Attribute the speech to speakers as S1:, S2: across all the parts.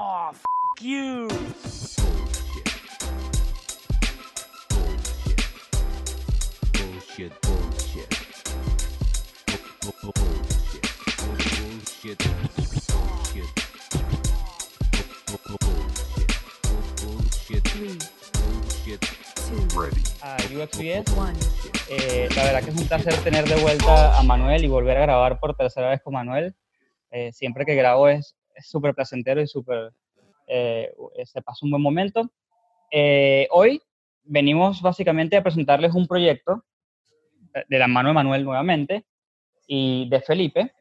S1: Oh, f you.
S2: Bullshit, bullshit. Bu- bu- Bullshit. Bullshit. Bullshit. Bu- bu- Bullshit. Bu- Bullshit. Bullshit. Ready.
S3: a UXBS. Eh, la verdad que es un placer tener de vuelta a Manuel y volver a grabar por tercera vez con Manuel. Eh, siempre que grabo es súper placentero y súper, eh, se pasa un buen momento. Eh, hoy venimos básicamente a presentarles un proyecto eh, de la mano de Manuel nuevamente y de Felipe,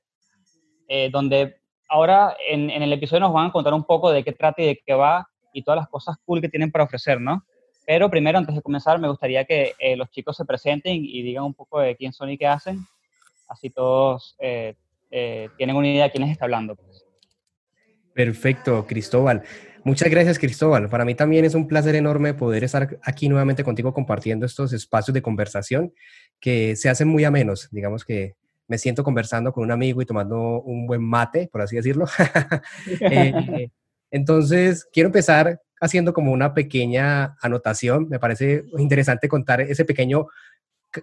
S3: eh, donde ahora en, en el episodio nos van a contar un poco de qué trata y de qué va y todas las cosas cool que tienen para ofrecer, ¿no? Pero primero, antes de comenzar, me gustaría que eh, los chicos se presenten y digan un poco de quién son y qué hacen. Así todos eh, eh, tienen una idea de quién les está hablando. pues.
S4: Perfecto, Cristóbal. Muchas gracias, Cristóbal. Para mí también es un placer enorme poder estar aquí nuevamente contigo compartiendo estos espacios de conversación que se hacen muy amenos. Digamos que me siento conversando con un amigo y tomando un buen mate, por así decirlo. Eh, entonces, quiero empezar haciendo como una pequeña anotación. Me parece interesante contar ese pequeño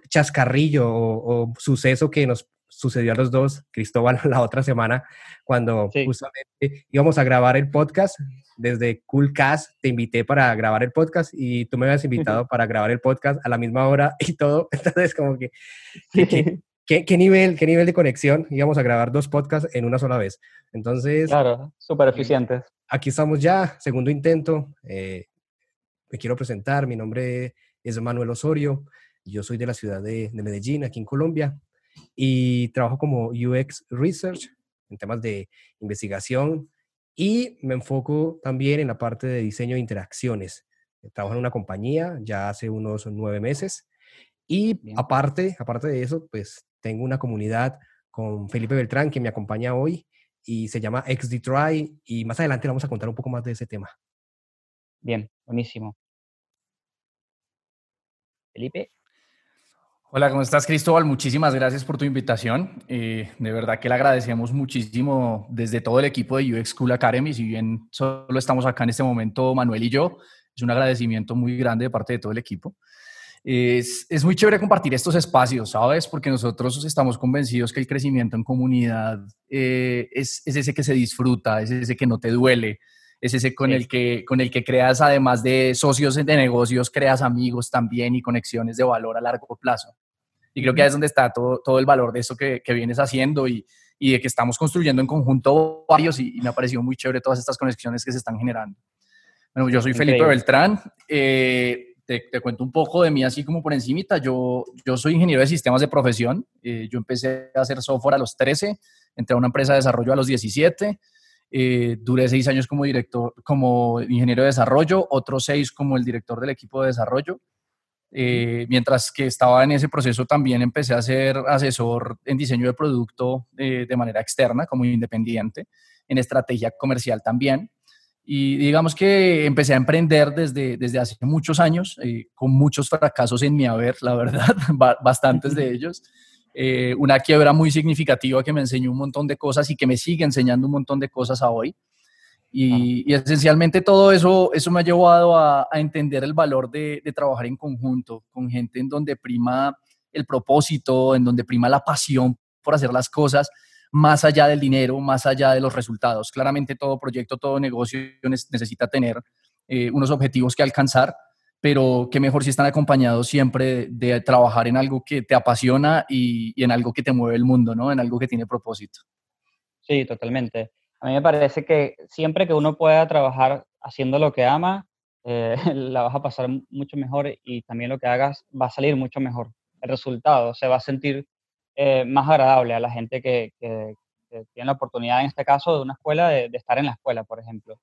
S4: chascarrillo o, o suceso que nos sucedió a los dos, Cristóbal, la otra semana, cuando
S3: Sí.
S4: justamente íbamos a grabar el podcast. Desde Coolcast te invité para grabar el podcast y tú me habías invitado para grabar el podcast a la misma hora y todo. Entonces, como que, ¿qué, qué- qué- qué nivel, qué nivel de conexión? Íbamos a grabar dos podcasts en una sola vez. Entonces,
S3: Claro, súper eficientes.
S4: aquí estamos ya, segundo intento. eh, me quiero presentar, mi nombre es Manuel Osorio, yo soy de la ciudad de, de Medellín, aquí en Colombia, y trabajo como UX Research en temas de investigación y me enfoco también en la parte de diseño de interacciones. Trabajo en una compañía ya hace unos nueve meses y
S3: Bien.
S4: aparte, aparte de eso, pues tengo una comunidad con Felipe Beltrán que me acompaña hoy y se llama XDTry y más adelante le vamos a contar un poco más de ese tema.
S3: Bien, buenísimo. Felipe.
S5: Hola, ¿cómo estás, Cristóbal? Muchísimas gracias por tu invitación. Eh, de verdad que le agradecemos muchísimo desde todo el equipo de UX School Academy. Si bien solo estamos acá en este momento, Manuel y yo, es un agradecimiento muy grande de parte de todo el equipo. Es, es muy chévere compartir estos espacios, ¿sabes? Porque nosotros estamos convencidos que el crecimiento en comunidad eh, es, es ese que se disfruta, es ese que no te duele, es ese con, el que, con el que creas, además de socios de negocios, creas amigos también y conexiones de valor a largo plazo. Y creo que ahí es donde está todo, todo el valor de eso que, que vienes haciendo y, y de que estamos construyendo en conjunto varios y, y me ha parecido muy chévere todas estas conexiones que se están generando. Bueno, yo soy Felipe
S3: Increíble.
S5: Beltrán. eh, te, te cuento un poco de mí así como por encimita. Yo, yo soy ingeniero de sistemas de profesión. eh, yo empecé a hacer software a los 13, entré a una empresa de desarrollo a los 17. eh, duré seis años como director, como ingeniero de desarrollo, otros seis como el director del equipo de desarrollo. Eh, mientras que estaba en ese proceso también empecé a ser asesor en diseño de producto eh, de manera externa, como independiente, en estrategia comercial también. Y digamos que empecé a emprender desde, desde hace muchos años, eh, con muchos fracasos en mi haber, la verdad, ba- bastantes de ellos. Eh, una quiebra muy significativa que me enseñó un montón de cosas y que me sigue enseñando un montón de cosas a hoy. Y, y esencialmente todo eso, eso me ha llevado a, a entender el valor de, de trabajar en conjunto, con gente en donde prima el propósito, en donde prima la pasión por hacer las cosas, más allá del dinero, más allá de los resultados. Claramente todo proyecto, todo negocio necesita tener eh, unos objetivos que alcanzar, pero qué mejor si están acompañados siempre de, de trabajar en algo que te apasiona y, y en algo que te mueve el mundo, ¿no? En algo que tiene propósito.
S3: Sí, totalmente. A mí me parece que siempre que uno pueda trabajar haciendo lo que ama, eh, la vas a pasar mu- mucho mejor y también lo que hagas va a salir mucho mejor. El resultado se va a sentir eh, más agradable a la gente que, que- que tiene la oportunidad, en este caso, de una escuela, de, de estar en la escuela, por ejemplo.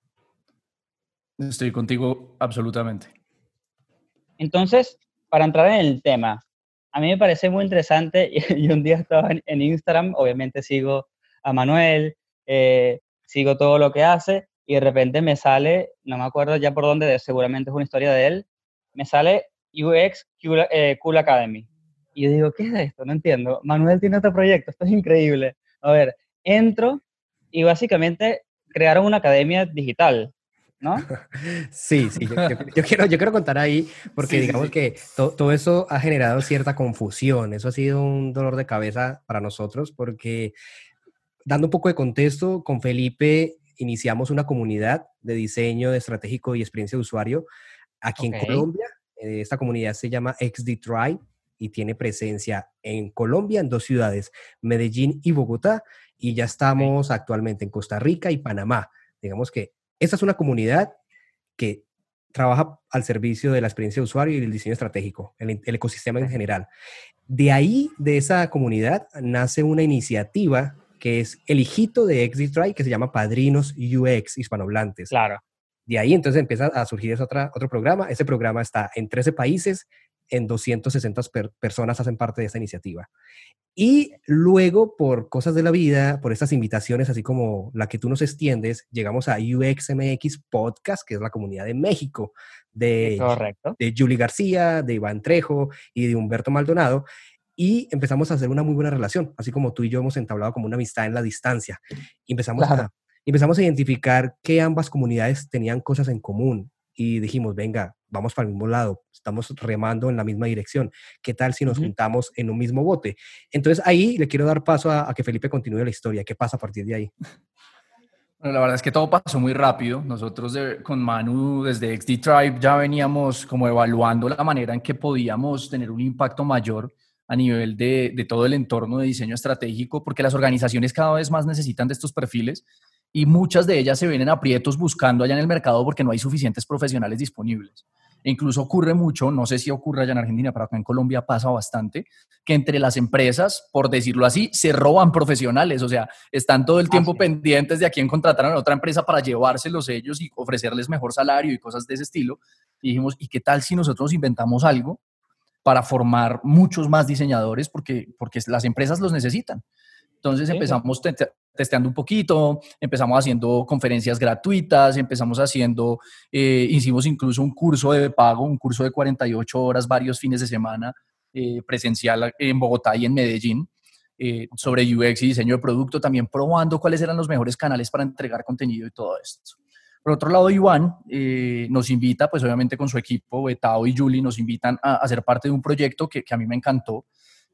S5: Estoy contigo absolutamente.
S3: Entonces, para entrar en el tema, a mí me parece muy interesante y, un día estaba en, en Instagram, obviamente sigo a Manuel, eh, sigo todo lo que hace y de repente me sale, no me acuerdo ya por dónde, de- seguramente es una historia de él, me sale UX Cool, eh, Cool Academy. Y yo digo, ¿qué es esto? No entiendo. Manuel tiene otro proyecto, esto es increíble. A ver, entro y básicamente crearon una academia digital, ¿no?
S4: Sí, sí, yo, quiero, yo quiero contar ahí, porque digamos que todo eso ha generado cierta confusión, eso ha sido un dolor de cabeza para nosotros, porque dando un poco de contexto, con Felipe iniciamos una comunidad de diseño de estratégico y experiencia de usuario aquí en Colombia. Eh, esta comunidad se llama XD Tribe y tiene presencia en Colombia, en dos ciudades, Medellín y Bogotá, y ya estamos actualmente en Costa Rica y Panamá. Digamos que esta es una comunidad que trabaja al servicio de la experiencia de usuario y del diseño estratégico, el, el ecosistema en general. De ahí, de esa comunidad, nace una iniciativa que es el hijito de XDTry, que se llama Padrinos UX Hispanohablantes.
S3: Claro.
S4: De ahí entonces empieza a surgir ese otra, otro programa. Ese programa está en 13 países, en 260 personas hacen parte de esta iniciativa. Y luego, por cosas de la vida, por estas invitaciones, así como la que tú nos extiendes, llegamos a UXMX Podcast, que es la comunidad de México, de, de Julie García, de Iván Trejo y de Humberto Maldonado y empezamos a hacer una muy buena relación, así como tú y yo hemos entablado como una amistad en la distancia. Y empezamos, a, empezamos a identificar que ambas comunidades tenían cosas en común y dijimos, venga, vamos para el mismo lado, estamos remando en la misma dirección. ¿Qué tal si nos juntamos en un mismo bote? Entonces ahí le quiero dar paso a, que Felipe continúe la historia. ¿Qué pasa a partir de ahí?
S5: Bueno, la verdad es que todo pasó muy rápido. Nosotros con Manu desde XD Tribe ya veníamos como evaluando la manera en que podíamos tener un impacto mayor a nivel de, de, todo el entorno de diseño estratégico, porque las organizaciones cada vez más necesitan de estos perfiles y muchas de ellas se vienen aprietos buscando allá en el mercado porque no hay suficientes profesionales disponibles. E incluso ocurre mucho, no sé si ocurre allá en Argentina, pero acá en Colombia pasa bastante, que entre las empresas, por decirlo así, se roban profesionales, o sea, están todo el tiempo pendientes de a quién contrataron a otra empresa para llevárselos ellos y ofrecerles mejor salario y cosas de ese estilo. Y dijimos, ¿y qué tal si nosotros inventamos algo para formar muchos más diseñadores porque, porque las empresas los necesitan. Entonces empezamos testeando un poquito, empezamos haciendo conferencias gratuitas, empezamos haciendo, eh, hicimos incluso un curso de pago, un curso de 48 horas, varios fines de semana, eh, presencial en Bogotá y en Medellín, eh, sobre UX y diseño de producto, también probando cuáles eran los mejores canales para entregar contenido y todo esto. Por otro lado, Iván eh, nos invita, pues obviamente con su equipo, Betao y Julie, nos invitan a, hacer ser parte de un proyecto que, a mí me encantó,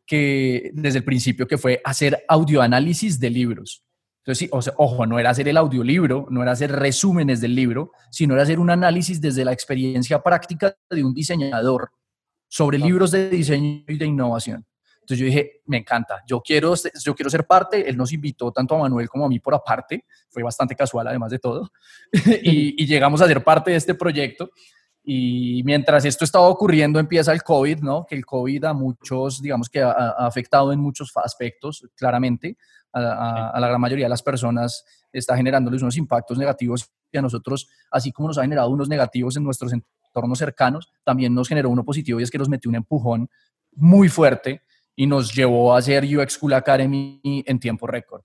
S5: que desde el principio que fue hacer audioanálisis de libros. Entonces, sí, ojo, no era hacer el audiolibro, no era hacer resúmenes del libro, sino era hacer un análisis desde la experiencia práctica de un diseñador sobre libros de diseño y de innovación. Entonces yo dije, me encanta, yo quiero, yo quiero ser parte. Él nos invitó tanto a Manuel como a mí por aparte, fue bastante casual además de todo, y, llegamos a ser parte de este proyecto. Y mientras esto estaba ocurriendo, empieza el COVID, ¿no? Que el COVID a muchos, digamos que ha, afectado en muchos aspectos, claramente, a, a, la gran mayoría de las personas está generándoles unos impactos negativos y a nosotros, así como nos ha generado unos negativos en nuestros entornos cercanos, también nos generó uno positivo y es que nos metió un empujón muy fuerte y nos llevó a hacer UX School Academy en tiempo récord.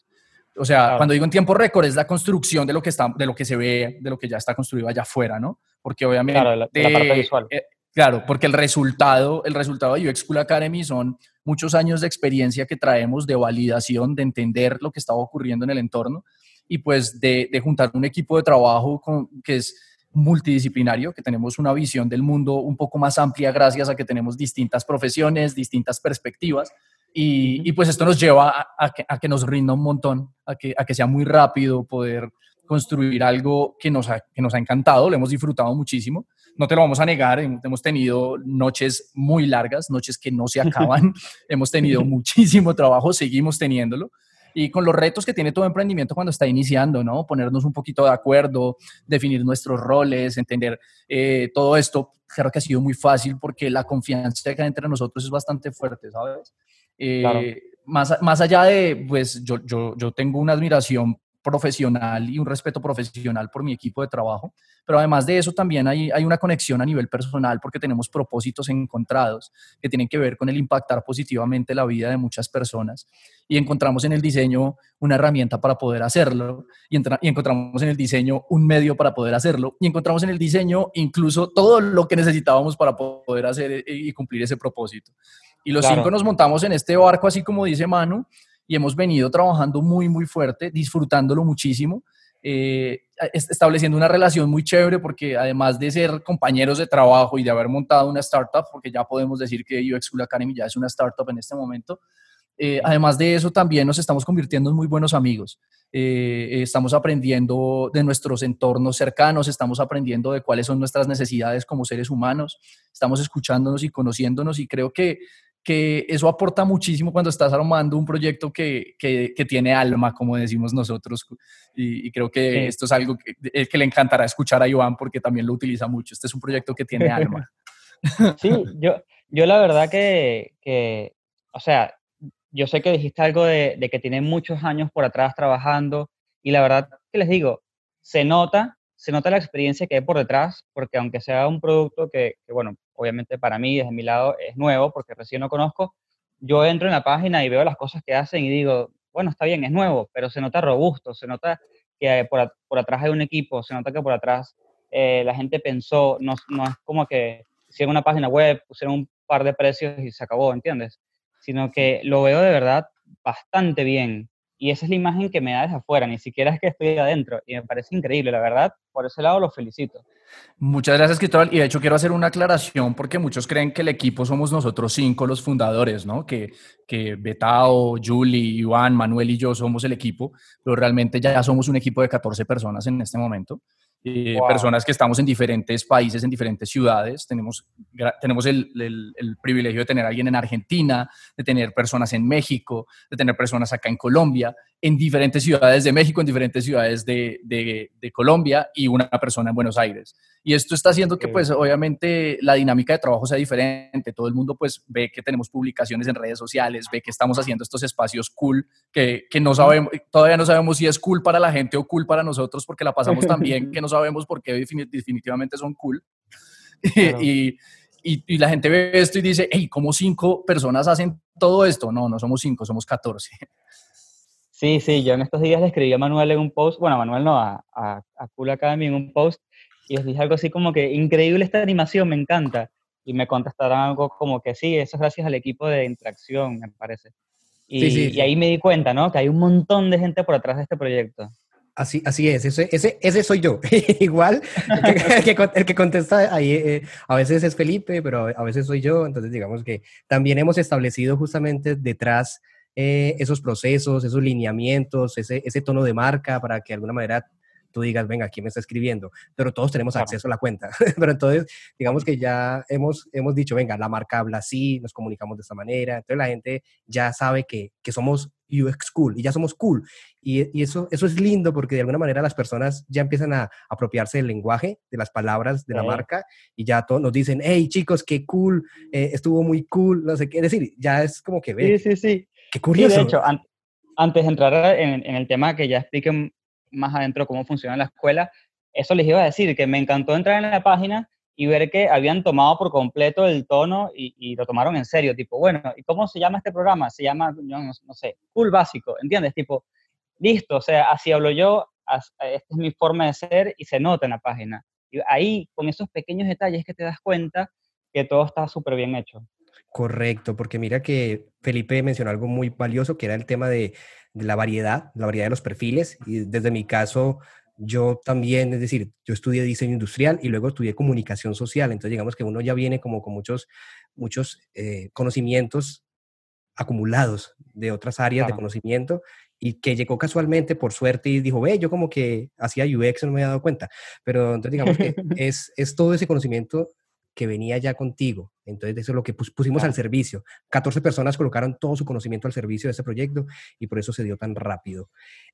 S5: O sea, cuando digo en tiempo récord es la construcción de lo que está, de lo que se ve, de lo que ya está construido allá afuera, ¿no? Porque obviamente claro, la, parte visual. Eh, claro, porque el resultado, el resultado de UX School Academy son muchos años de experiencia que traemos de validación, de entender lo que estaba ocurriendo en el entorno y pues de, de juntar un equipo de trabajo con, que es multidisciplinario, que tenemos una visión del mundo un poco más amplia gracias a que tenemos distintas profesiones, distintas perspectivas. Y, pues esto nos lleva a, que, nos rinda un montón, a que, a que sea muy rápido poder construir algo que nos, ha, que nos ha encantado, lo hemos disfrutado muchísimo. No te lo vamos a negar, hemos tenido noches muy largas, noches que no se acaban, hemos tenido muchísimo trabajo, seguimos teniéndolo y con los retos que tiene todo emprendimiento cuando está iniciando, ¿no? Ponernos un poquito de acuerdo, definir nuestros roles, entender eh, todo esto. Claro que ha sido muy fácil porque la confianza que hay entre nosotros es bastante fuerte, ¿sabes? Eh, más, más allá de, pues yo, yo, yo tengo una admiración profesional y un respeto profesional por mi equipo de trabajo, pero además de eso también hay, hay una conexión a nivel personal porque tenemos propósitos encontrados que tienen que ver con el impactar positivamente la vida de muchas personas y encontramos en el diseño una herramienta para poder hacerlo y, y encontramos en el diseño un medio para poder hacerlo y encontramos en el diseño incluso todo lo que necesitábamos para poder hacer eh, y cumplir ese propósito. Y los cinco nos montamos en este barco, así como dice Manu, y hemos venido trabajando muy, muy fuerte, disfrutándolo muchísimo. Eh, estableciendo una relación muy chévere porque además de ser compañeros de trabajo y de haber montado una startup, porque ya podemos decir que UX School Academy ya es una startup en este momento, eh, además de eso también nos estamos convirtiendo en muy buenos amigos. Eh, estamos aprendiendo de nuestros entornos cercanos, estamos aprendiendo de cuáles son nuestras necesidades como seres humanos, estamos escuchándonos y conociéndonos y creo que que eso aporta muchísimo cuando estás armando un proyecto que, que, tiene alma, como decimos nosotros. Y, creo que esto es algo que, eh, que, le encantará escuchar a Iván porque también lo utiliza mucho. Este es un proyecto que tiene alma.
S3: Sí, yo, yo la verdad que, que, o sea, yo sé que dijiste algo de, de que tiene muchos años por atrás trabajando y la verdad que les digo, se nota, se nota la experiencia que hay por detrás, porque aunque sea un producto que, que bueno, obviamente para mí, desde mi lado, es nuevo porque recién lo conozco, yo entro en la página y veo las cosas que hacen y digo, bueno, está bien, es nuevo, pero se nota robusto, se nota que por, por atrás hay un equipo, se nota que por atrás eh, la gente pensó, no, no es como que hicieron una página web, pusieron un par de precios y se acabó, ¿entiendes? Sino que lo veo de verdad bastante bien. Y esa es la imagen que me da desde afuera, ni siquiera es que estoy adentro. Y me parece increíble, la verdad. Por ese lado lo felicito.
S5: Muchas gracias, Cristóbal. Y de hecho quiero hacer una aclaración porque muchos creen que el equipo somos nosotros cinco los fundadores, ¿no? Que, que Betao, Julie, Iván, Manuel y yo somos el equipo, pero realmente ya somos un equipo de 14 personas en este momento. Eh, personas que estamos en diferentes países, en diferentes ciudades. Tenemos, tenemos el, el, privilegio de tener a alguien en Argentina, de tener personas en México, de tener personas acá en Colombia, en diferentes ciudades de México, en diferentes ciudades de, de, de Colombia y una persona en Buenos Aires. Y esto está haciendo que, pues, obviamente la dinámica de trabajo sea diferente. Todo el mundo, pues, ve que tenemos publicaciones en redes sociales, ve que estamos haciendo estos espacios cool, que, que no sabemos, todavía no sabemos si es cool para la gente o cool para nosotros, porque la pasamos tan bien que no sabemos por qué definitivamente son cool. y, y, y, la gente ve esto y dice, hey, ¿cómo cinco personas hacen todo esto? No, no somos cinco, somos catorce.
S3: Sí, sí, yo en estos días le escribí a Manuel en un post, bueno, a Manuel no, a, a, a Cool Academy en un post, y les dije algo así como que, increíble esta animación, me encanta. Y me contestaron algo como que sí, eso es gracias al equipo de interacción, me parece. Y, y ahí me di cuenta, ¿no? Que hay un montón de gente por atrás de este proyecto.
S4: Así, así es, ese, ese, ese soy yo. Igual, el que, contesta ahí eh, a veces es Felipe, pero a veces soy yo. Entonces, digamos que también hemos establecido justamente detrás eh, esos procesos, esos lineamientos, ese, ese tono de marca para que de alguna manera tú digas, venga, ¿quién me está escribiendo? Pero todos tenemos acceso a la cuenta. Pero entonces, digamos que ya hemos, hemos dicho, venga, la marca habla así, nos comunicamos de esta manera. Entonces la gente ya sabe que, que somos UX cool y ya somos cool. Y, y, eso, eso es lindo porque de alguna manera las personas ya empiezan a apropiarse del lenguaje, de las palabras de la marca y ya todos nos dicen, hey chicos, qué cool, eh, estuvo muy cool, no sé qué. Es decir, ya es como que
S3: ve. Sí, sí, sí.
S4: Qué curioso.
S3: de hecho, antes de entrar en, en, el tema que ya expliquen más adentro cómo funciona la escuela, eso les iba a decir, que me encantó entrar en la página y ver que habían tomado por completo el tono y, lo tomaron en serio, tipo, bueno, ¿y cómo se llama este programa? Se llama, no, no, sé, Cool Básico, ¿entiendes? Tipo, listo, o sea, así hablo yo, esta es mi forma de ser y se nota en la página. Y ahí, con esos pequeños detalles que te das cuenta que todo está súper bien hecho.
S4: Correcto, porque mira que Felipe mencionó algo muy valioso, que era el tema de, de la variedad, la variedad de los perfiles. Y desde mi caso, yo también, es decir, yo estudié diseño industrial y luego estudié comunicación social. Entonces, digamos que uno ya viene como con muchos, muchos eh, conocimientos acumulados de otras áreas de conocimiento y que llegó casualmente por suerte y dijo, ve, yo como que hacía UX no me había dado cuenta. Pero entonces, digamos que es, es todo ese conocimiento que venía ya contigo. Entonces, eso es lo que pusimos al servicio. 14 personas colocaron todo su conocimiento al servicio de este proyecto y por eso se dio tan rápido.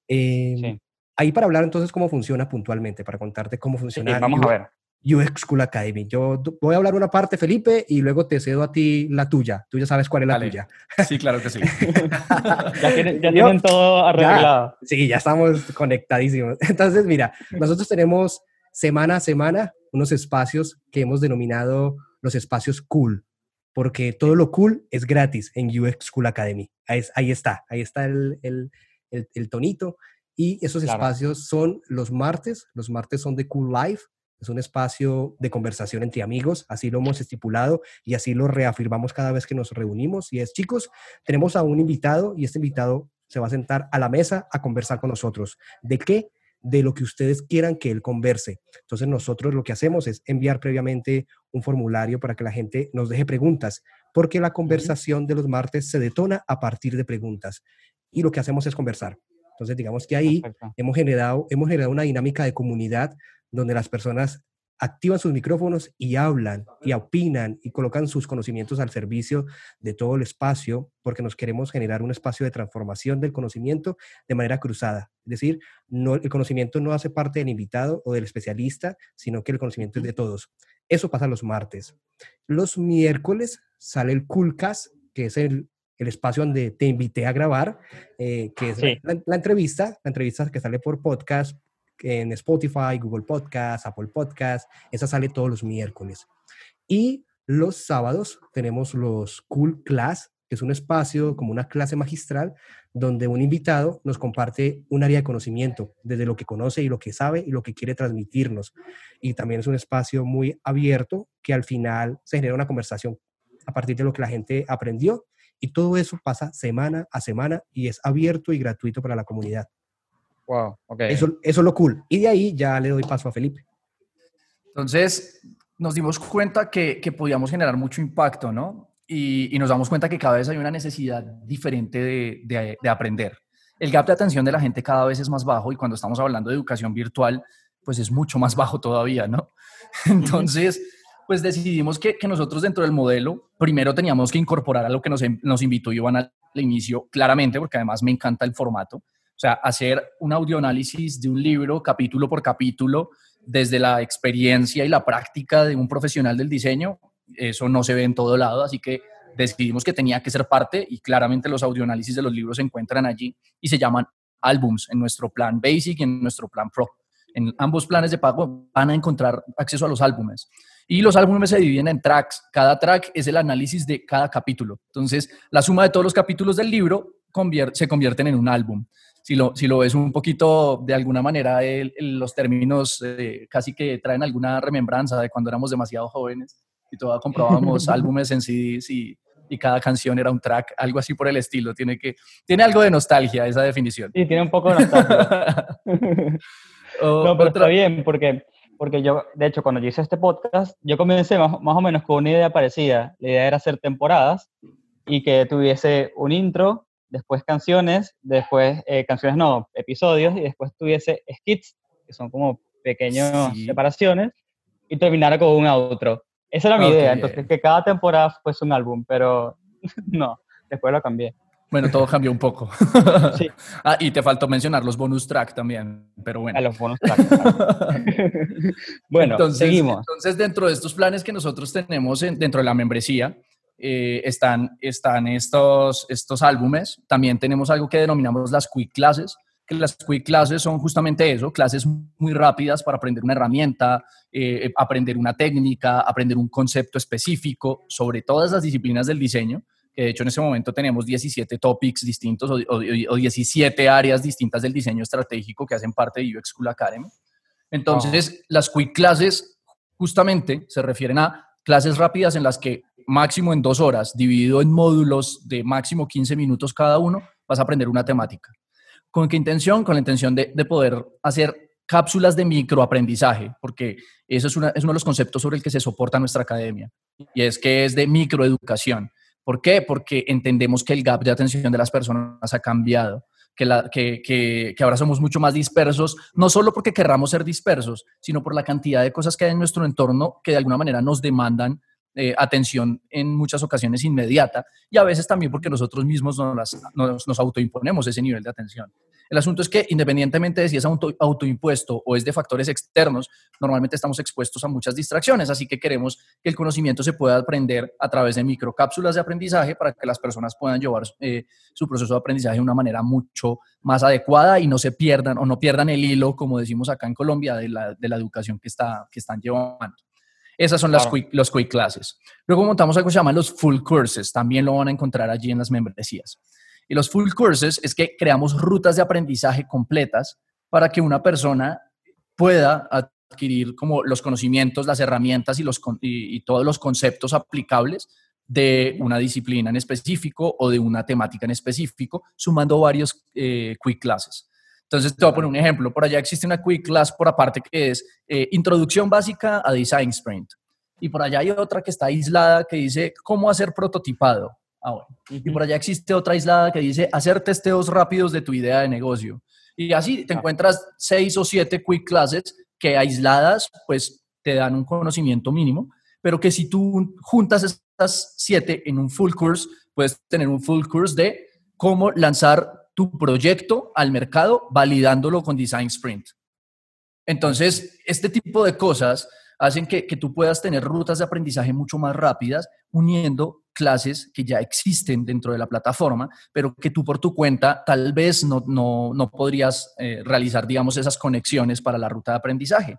S4: Em, ahí para hablar entonces cómo funciona puntualmente, para contarte cómo funciona.
S3: Sí, vamos a ver.
S4: UX School Academy. Yo voy a hablar una parte, Felipe, y luego te cedo a ti la tuya. Tú ya sabes cuál es la tuya.
S5: Sí, claro que sí.
S3: ya tienen, todo arreglado.
S4: sí, ya estamos conectadísimos. Entonces, mira, nosotros tenemos semana a semana unos espacios que hemos denominado los espacios cool, porque todo lo cool es gratis en UX School Academy. Ahí, ahí está, ahí está el, el, el, tonito. Y esos espacios son los martes, los martes son de Cool Life, es un espacio de conversación entre amigos, así lo hemos estipulado y así lo reafirmamos cada vez que nos reunimos. Y es, chicos, tenemos a un invitado y este invitado se va a sentar a la mesa a conversar con nosotros. ¿De qué? De lo que ustedes quieran que él converse. Entonces nosotros lo que hacemos es enviar previamente un formulario para que la gente nos deje preguntas, porque la conversación de los martes se detona a partir de preguntas y lo que hacemos es conversar. Entonces digamos que ahí hemos generado, hemos generado una dinámica de comunidad donde las personas activan sus micrófonos y hablan y opinan y colocan sus conocimientos al servicio de todo el espacio porque nos queremos generar un espacio de transformación del conocimiento de manera cruzada. Es decir, no, el conocimiento no hace parte del invitado o del especialista, sino que el conocimiento es de todos. Eso pasa los martes. Los miércoles sale el Coolcast, que es el, espacio donde te invité a grabar, eh, que es la, la, entrevista, la entrevista que sale por podcast, en Spotify, Google Podcast, Apple Podcast. Esa sale todos los miércoles. Y los sábados tenemos los Cool Class, que es un espacio como una clase magistral donde un invitado nos comparte un área de conocimiento, desde lo que conoce y lo que sabe y lo que quiere transmitirnos. Y también es un espacio muy abierto que al final se genera una conversación a partir de lo que la gente aprendió y todo eso pasa semana a semana y es abierto y gratuito para la comunidad.
S3: Wow, ok.
S4: Eso, eso es lo cool. Y de ahí ya le doy paso a Felipe.
S5: Entonces, nos dimos cuenta que, que podíamos generar mucho impacto, ¿no? Y, y, nos damos cuenta que cada vez hay una necesidad diferente de, de, de, aprender. El gap de atención de la gente cada vez es más bajo y cuando estamos hablando de educación virtual, pues es mucho más bajo todavía, ¿no? Entonces, pues decidimos que, que nosotros dentro del modelo, primero teníamos que incorporar a lo que nos, nos invitó Iván al inicio, claramente, porque además me encanta el formato, o sea, hacer un audioanálisis de un libro capítulo por capítulo desde la experiencia y la práctica de un profesional del diseño, eso no se ve en todo lado, así que decidimos que tenía que ser parte y claramente los audioanálisis de los libros se encuentran allí y se llaman álbums en nuestro plan Basic y en nuestro plan Pro. En ambos planes de pago van a encontrar acceso a los álbumes. Y los álbumes se dividen en tracks. Cada track es el análisis de cada capítulo. Entonces, la suma de todos los capítulos del libro se convierten en un álbum si lo, si lo ves un poquito de alguna manera, los términos eh, casi que traen alguna remembranza de cuando éramos demasiado jóvenes y todavía comprábamos álbumes en CDs y, y, cada canción era un track, algo así por el estilo. Tiene, que, tiene algo de nostalgia esa definición.
S3: Sí, tiene un poco de nostalgia. no, pero está bien, porque, porque yo, de hecho, cuando yo hice este podcast, yo comencé más, más o menos con una idea parecida. La idea era hacer temporadas y que tuviese un intro, después canciones, después eh, canciones no, episodios, y después tuviese skits, que son como pequeñas separaciones, y terminara con un outro. Esa era mi idea, entonces que cada temporada fuese un álbum, pero no, después lo cambié.
S5: Bueno, todo cambió un poco. sí. Ah, y te faltó mencionar los bonus track también, pero bueno.
S3: A los bonus track. bueno,
S5: entonces,
S3: seguimos.
S5: Entonces, dentro de estos planes que nosotros tenemos dentro de la membresía, eh, están, están estos, estos álbumes. También tenemos algo que denominamos las quick classes, que las quick classes son justamente eso, clases muy rápidas para aprender una herramienta, eh, aprender una técnica, aprender un concepto específico sobre todas las disciplinas del diseño. Que de hecho, en ese momento tenemos 17 topics distintos o, o, 17 áreas distintas del diseño estratégico que hacen parte de UX School Academy. Entonces, las quick classes justamente se refieren a clases rápidas en las que máximo en dos horas, dividido en módulos de máximo 15 minutos cada uno, vas a aprender una temática. ¿Con qué intención? Con la intención de, poder hacer cápsulas de microaprendizaje, porque eso es, uno de los conceptos sobre el que se soporta nuestra academia, y es que es de microeducación. ¿Por qué? Porque entendemos que el gap de atención de las personas ha cambiado, que, que ahora somos mucho más dispersos, no solo porque querramos ser dispersos, sino por la cantidad de cosas que hay en nuestro entorno que de alguna manera nos demandan eh, atención en muchas ocasiones inmediata y a veces también porque nosotros mismos nos, nos, autoimponemos ese nivel de atención. El asunto es que independientemente de si es auto, autoimpuesto o es de factores externos, normalmente estamos expuestos a muchas distracciones, así que queremos que el conocimiento se pueda aprender a través de microcápsulas de aprendizaje para que las personas puedan llevar eh, su proceso de aprendizaje de una manera mucho más adecuada y no se pierdan o no pierdan el hilo, como decimos acá en Colombia, de la, de la educación que, está, que están llevando. Esas son las quick, los quick classes. Luego montamos algo que se llama los full courses. También lo van a encontrar allí en las membresías. Y los full courses es que creamos rutas de aprendizaje completas para que una persona pueda adquirir como los conocimientos, las herramientas y, los, y, todos los conceptos aplicables de una disciplina en específico o de una temática en específico, sumando varios eh, quick classes. Entonces, te voy a poner un ejemplo. Por allá existe una quick class por aparte que es eh, Introducción básica a Design Sprint. Y por allá hay otra que está aislada que dice cómo hacer prototipado. Ah, bueno. Y por allá existe otra aislada que dice hacer testeos rápidos de tu idea de negocio. Y así te encuentras seis o siete quick classes que aisladas, pues te dan un conocimiento mínimo, pero que si tú juntas estas siete en un full course, puedes tener un full course de cómo lanzar tu proyecto al mercado validándolo con Design Sprint. Entonces, este tipo de cosas hacen que, tú puedas tener rutas de aprendizaje mucho más rápidas uniendo clases que ya existen dentro de la plataforma, pero que tú por tu cuenta tal vez no, podrías eh, realizar, digamos, esas conexiones para la ruta de aprendizaje.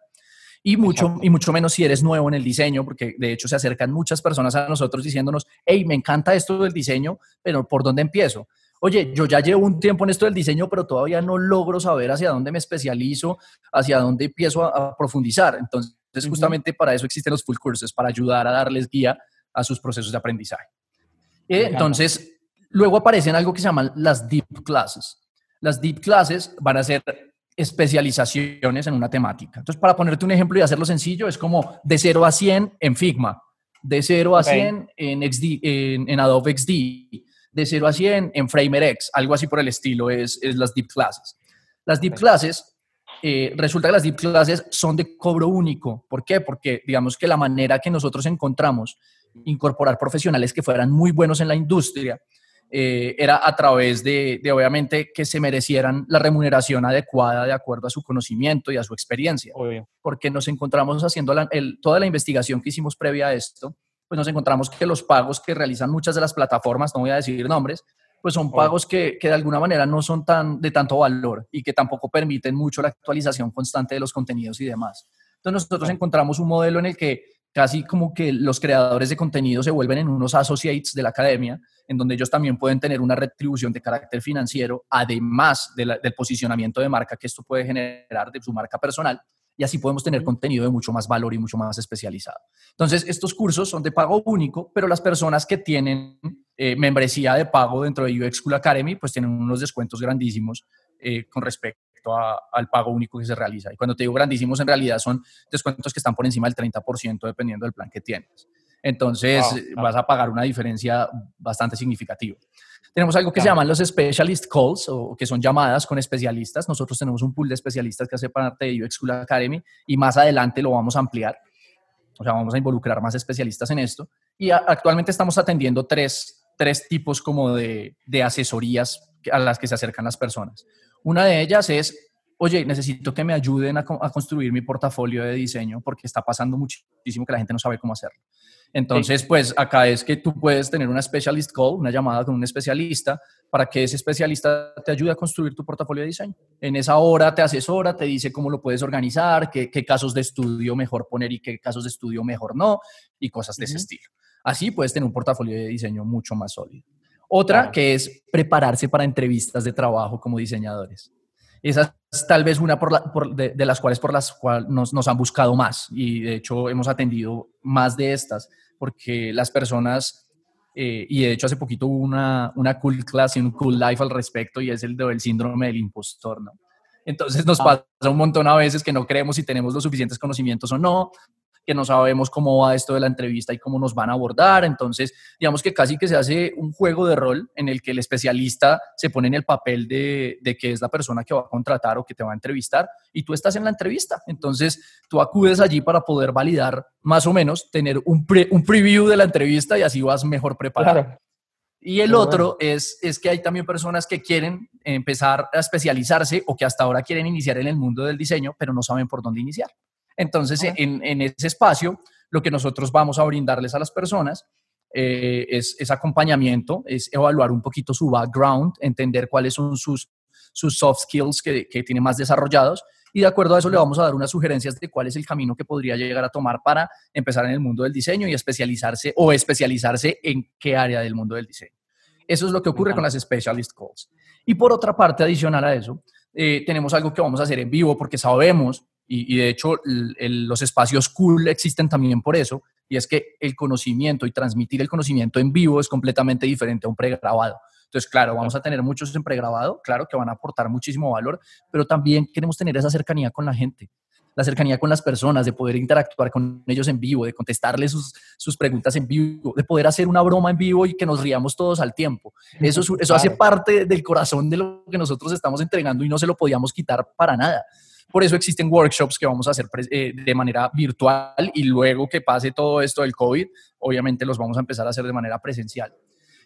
S5: Y mucho, y mucho menos si eres nuevo en el diseño, porque de hecho se acercan muchas personas a nosotros diciéndonos, hey, me encanta esto del diseño, pero ¿por dónde empiezo? Oye, yo ya llevo un tiempo en esto del diseño, pero todavía no logro saber hacia dónde me especializo, hacia dónde empiezo a, profundizar. Entonces, justamente para eso existen los full courses, para ayudar a darles guía a sus procesos de aprendizaje. entonces, luego aparecen algo que se llaman las deep classes. Las deep classes van a ser especializaciones en una temática. Entonces, para ponerte un ejemplo y hacerlo sencillo, es como de 0 a 100 en Figma, de 0 a 100 en, en Adobe XD, de 0 a 100 en Framer X, algo así por el estilo, es, es las deep classes. Las deep classes, eh, resulta que las deep classes son de cobro único. ¿Por qué? Porque digamos que la manera que nosotros encontramos incorporar profesionales que fueran muy buenos en la industria eh, era a través de, de, obviamente, que se merecieran la remuneración adecuada de acuerdo a su conocimiento y a su experiencia. Porque nos encontramos haciendo toda la investigación que hicimos previa a esto pues nos encontramos que los pagos que realizan muchas de las plataformas, no voy a decir nombres, pues son pagos que, que, de alguna manera no son tan de tanto valor y que tampoco permiten mucho la actualización constante de los contenidos y demás. Entonces nosotros encontramos un modelo en el que casi como que los creadores de contenido se vuelven en unos associates de la academia, en donde ellos también pueden tener una retribución de carácter financiero, además del posicionamiento de marca que esto puede generar de su marca personal y así podemos tener contenido de mucho más valor y mucho más especializado. Entonces, estos cursos son de pago único, pero las personas que tienen eh, membresía de pago dentro de UX School Academy, pues tienen unos descuentos grandísimos eh, con respecto al pago único que se realiza. Y cuando te digo grandísimos, en realidad son descuentos que están por encima del 30% dependiendo del plan que tienes. Entonces, vas a pagar una diferencia bastante significativa. Tenemos algo que se llaman los specialist calls, o que son llamadas con especialistas. Nosotros tenemos un pool de especialistas que hace parte de UX School Academy y más adelante lo vamos a ampliar. O sea, vamos a involucrar más especialistas en esto. Y actualmente estamos atendiendo tres, tres tipos como de, de asesorías a las que se acercan las personas. Una de ellas es oye, necesito que me ayuden a, a, construir mi portafolio de diseño porque está pasando muchísimo que la gente no sabe cómo hacerlo. Entonces, pues acá es que tú puedes tener una specialist call, una llamada con un especialista, para que ese especialista te ayude a construir tu portafolio de diseño. En esa hora te asesora, te dice cómo lo puedes organizar, qué, casos de estudio mejor poner y qué casos de estudio mejor no, y cosas de ese estilo. Así puedes tener un portafolio de diseño mucho más sólido. Otra que es prepararse para entrevistas de trabajo como diseñadores. Esa es tal vez una por de, las cuales por las cuales nos, nos, han buscado más y de hecho hemos atendido más de estas porque las personas, eh, y de hecho hace poquito hubo una, una cool class y un cool life al respecto y es el del síndrome del impostor, ¿no? Entonces nos ah. pasa un montón a veces que no creemos si tenemos los suficientes conocimientos o no, que no sabemos cómo va esto de la entrevista y cómo nos van a abordar. Entonces, digamos que casi que se hace un juego de rol en el que el especialista se pone en el papel de, de que es la persona que va a contratar o que te va a entrevistar y tú estás en la entrevista. Entonces, tú acudes allí para poder validar más o menos, tener un, un preview de la entrevista y así vas mejor preparado. Y el otro es, es que hay también personas que quieren empezar a especializarse o que hasta ahora quieren iniciar en el mundo del diseño, pero no saben por dónde iniciar. Entonces, en, ese espacio, lo que nosotros vamos a brindarles a las personas eh, es, acompañamiento, es evaluar un poquito su background, entender cuáles son sus, sus soft skills que, que tiene más desarrollados y de acuerdo a eso le vamos a dar unas sugerencias de cuál es el camino que podría llegar a tomar para empezar en el mundo del diseño y especializarse o especializarse en qué área del mundo del diseño. Eso es lo que ocurre con las specialist calls. Y por otra parte, adicional a eso, eh, tenemos algo que vamos a hacer en vivo porque sabemos y, de hecho los espacios cool existen también por eso, y es que el conocimiento y transmitir el conocimiento en vivo es completamente diferente a un pregrabado. Entonces, claro, vamos a tener muchos en pregrabado, claro que van a aportar muchísimo valor, pero también queremos tener esa cercanía con la gente la cercanía con las personas, de poder interactuar con ellos en vivo, de contestarles sus, sus preguntas en vivo, de poder hacer una broma en vivo y que nos riamos todos al tiempo. Eso, eso hace parte del corazón de lo que nosotros estamos entregando y no se lo podíamos quitar para nada. Por eso existen workshops que vamos a hacer eh, de manera virtual y luego que pase todo esto del COVID, obviamente los vamos a empezar a hacer de manera presencial.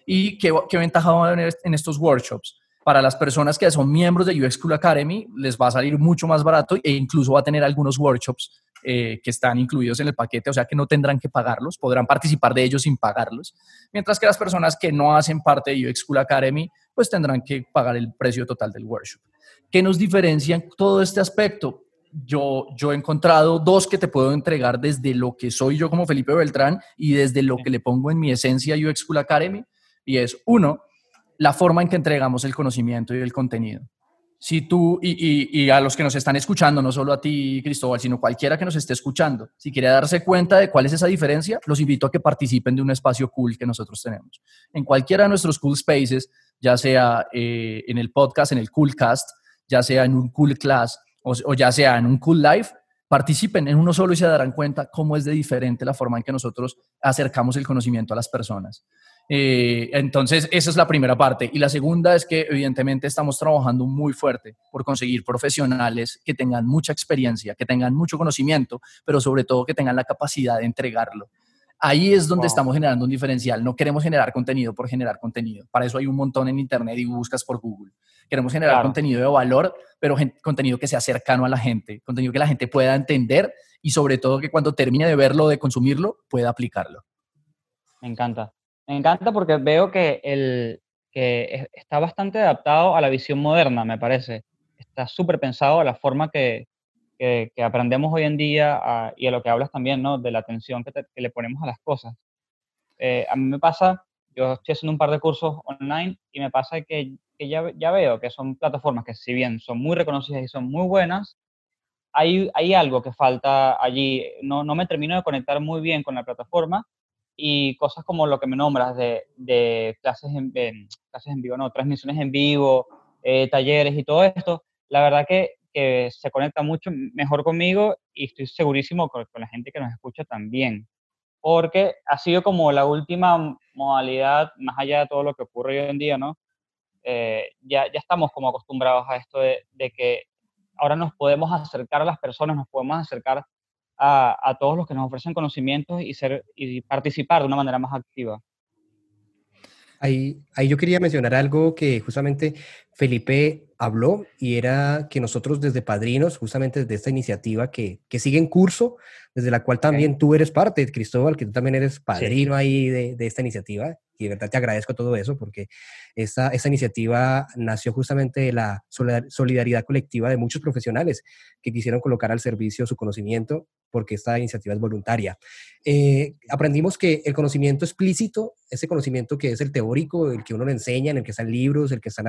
S5: ¿Y qué, ventaja va a haber en estos workshops? Para las personas que son miembros de UX School Academy, les va a salir mucho más barato e incluso va a tener algunos workshops eh, que están incluidos en el paquete, o sea que no tendrán que pagarlos, podrán participar de ellos sin pagarlos, mientras que las personas que no hacen parte de UX School Academy, pues tendrán que pagar el precio total del workshop. ¿Qué nos diferencia en todo este aspecto? Yo, yo he encontrado dos que te puedo entregar desde lo que soy yo como Felipe Beltrán y desde lo que le pongo en mi esencia UX School Academy, y es uno, la forma en que entregamos el conocimiento y el contenido. Si tú, y, a los que nos están escuchando, no solo a ti, Cristóbal, sino cualquiera que nos esté escuchando, si quiere darse cuenta de cuál es esa diferencia, los invito a que participen de un espacio cool que nosotros tenemos. En cualquiera de nuestros cool spaces, ya sea eh, en el podcast, en el Coolcast, ya sea en un Cool Class o, ya sea en un Cool Life, participen en uno solo y se darán cuenta cómo es de diferente la forma en que nosotros acercamos el conocimiento a las personas. Eh, entonces, esa es la primera parte. Y la segunda es que evidentemente estamos trabajando muy fuerte por conseguir profesionales que tengan mucha experiencia, que tengan mucho conocimiento, pero sobre todo que tengan la capacidad de entregarlo. Ahí es donde estamos generando un diferencial. No queremos generar contenido por generar contenido. Para eso hay un montón en Internet y buscas por Google. Queremos generar contenido de valor, pero contenido que sea cercano a la gente, contenido que la gente pueda entender y sobre todo que cuando termine de verlo, de consumirlo, pueda aplicarlo.
S3: Me encanta. Me encanta porque veo que, el, que está bastante adaptado a la visión moderna, me parece. Está súper pensado a la forma que, que, aprendemos hoy en día y a lo que hablas también, ¿no? De la atención que, le ponemos a las cosas. Eh, a mí me pasa, yo estoy haciendo un par de cursos online y me pasa que, que ya, veo que son plataformas que si bien son muy reconocidas y son muy buenas, hay, algo que falta allí. No, me termino de conectar muy bien con la plataforma y cosas como lo que me nombras de, de clases, en, clases en vivo, no, transmisiones en vivo, eh, talleres y todo esto, la verdad que, que, se conecta mucho mejor conmigo y estoy segurísimo con, la gente que nos escucha también, porque ha sido como la última modalidad, más allá de todo lo que ocurre hoy en día, ¿no? Eh, ya, ya estamos como acostumbrados a esto de, de que ahora nos podemos acercar a las personas, nos podemos acercar a, todos los que nos ofrecen conocimientos y, ser, y participar de una manera más activa.
S4: Ahí, ahí yo quería mencionar algo que justamente Felipe habló y era que nosotros desde Padrinos, justamente desde esta iniciativa que, que sigue en curso, desde la cual también tú eres parte, Cristóbal, que tú también eres padrino ahí de, de, esta iniciativa, y de verdad te agradezco todo eso porque esta, esta iniciativa nació justamente de la solidaridad colectiva de muchos profesionales que quisieron colocar al servicio su conocimiento porque esta iniciativa es voluntaria. Eh, aprendimos que el conocimiento explícito, ese conocimiento que es el teórico, el que uno le enseña, el que está en libros, el que está en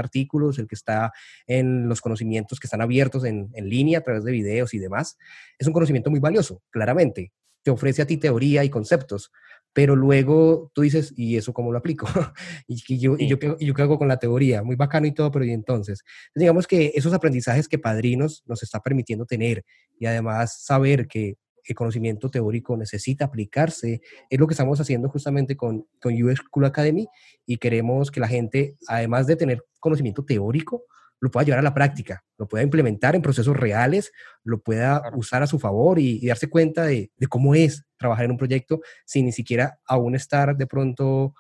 S4: el que está en los conocimientos que están abiertos en, en línea a través de videos y demás, es un conocimiento muy valioso, claramente. Te ofrece a ti teoría y conceptos, pero luego tú dices, ¿y eso cómo lo aplico? ¿Y, yo, y, yo, yo, qué hago con la teoría? Muy bacano y todo, pero ¿y entonces? Digamos que esos aprendizajes que Padrinos nos está permitiendo tener y además saber que el conocimiento teórico necesita aplicarse. Es lo que estamos haciendo justamente con, con UX School Academy y queremos que la gente, además de tener conocimiento teórico, lo pueda llevar a la práctica, lo pueda implementar en procesos reales, lo pueda usar a su favor y, y darse cuenta de, de, cómo es trabajar en un proyecto sin ni siquiera aún estar de pronto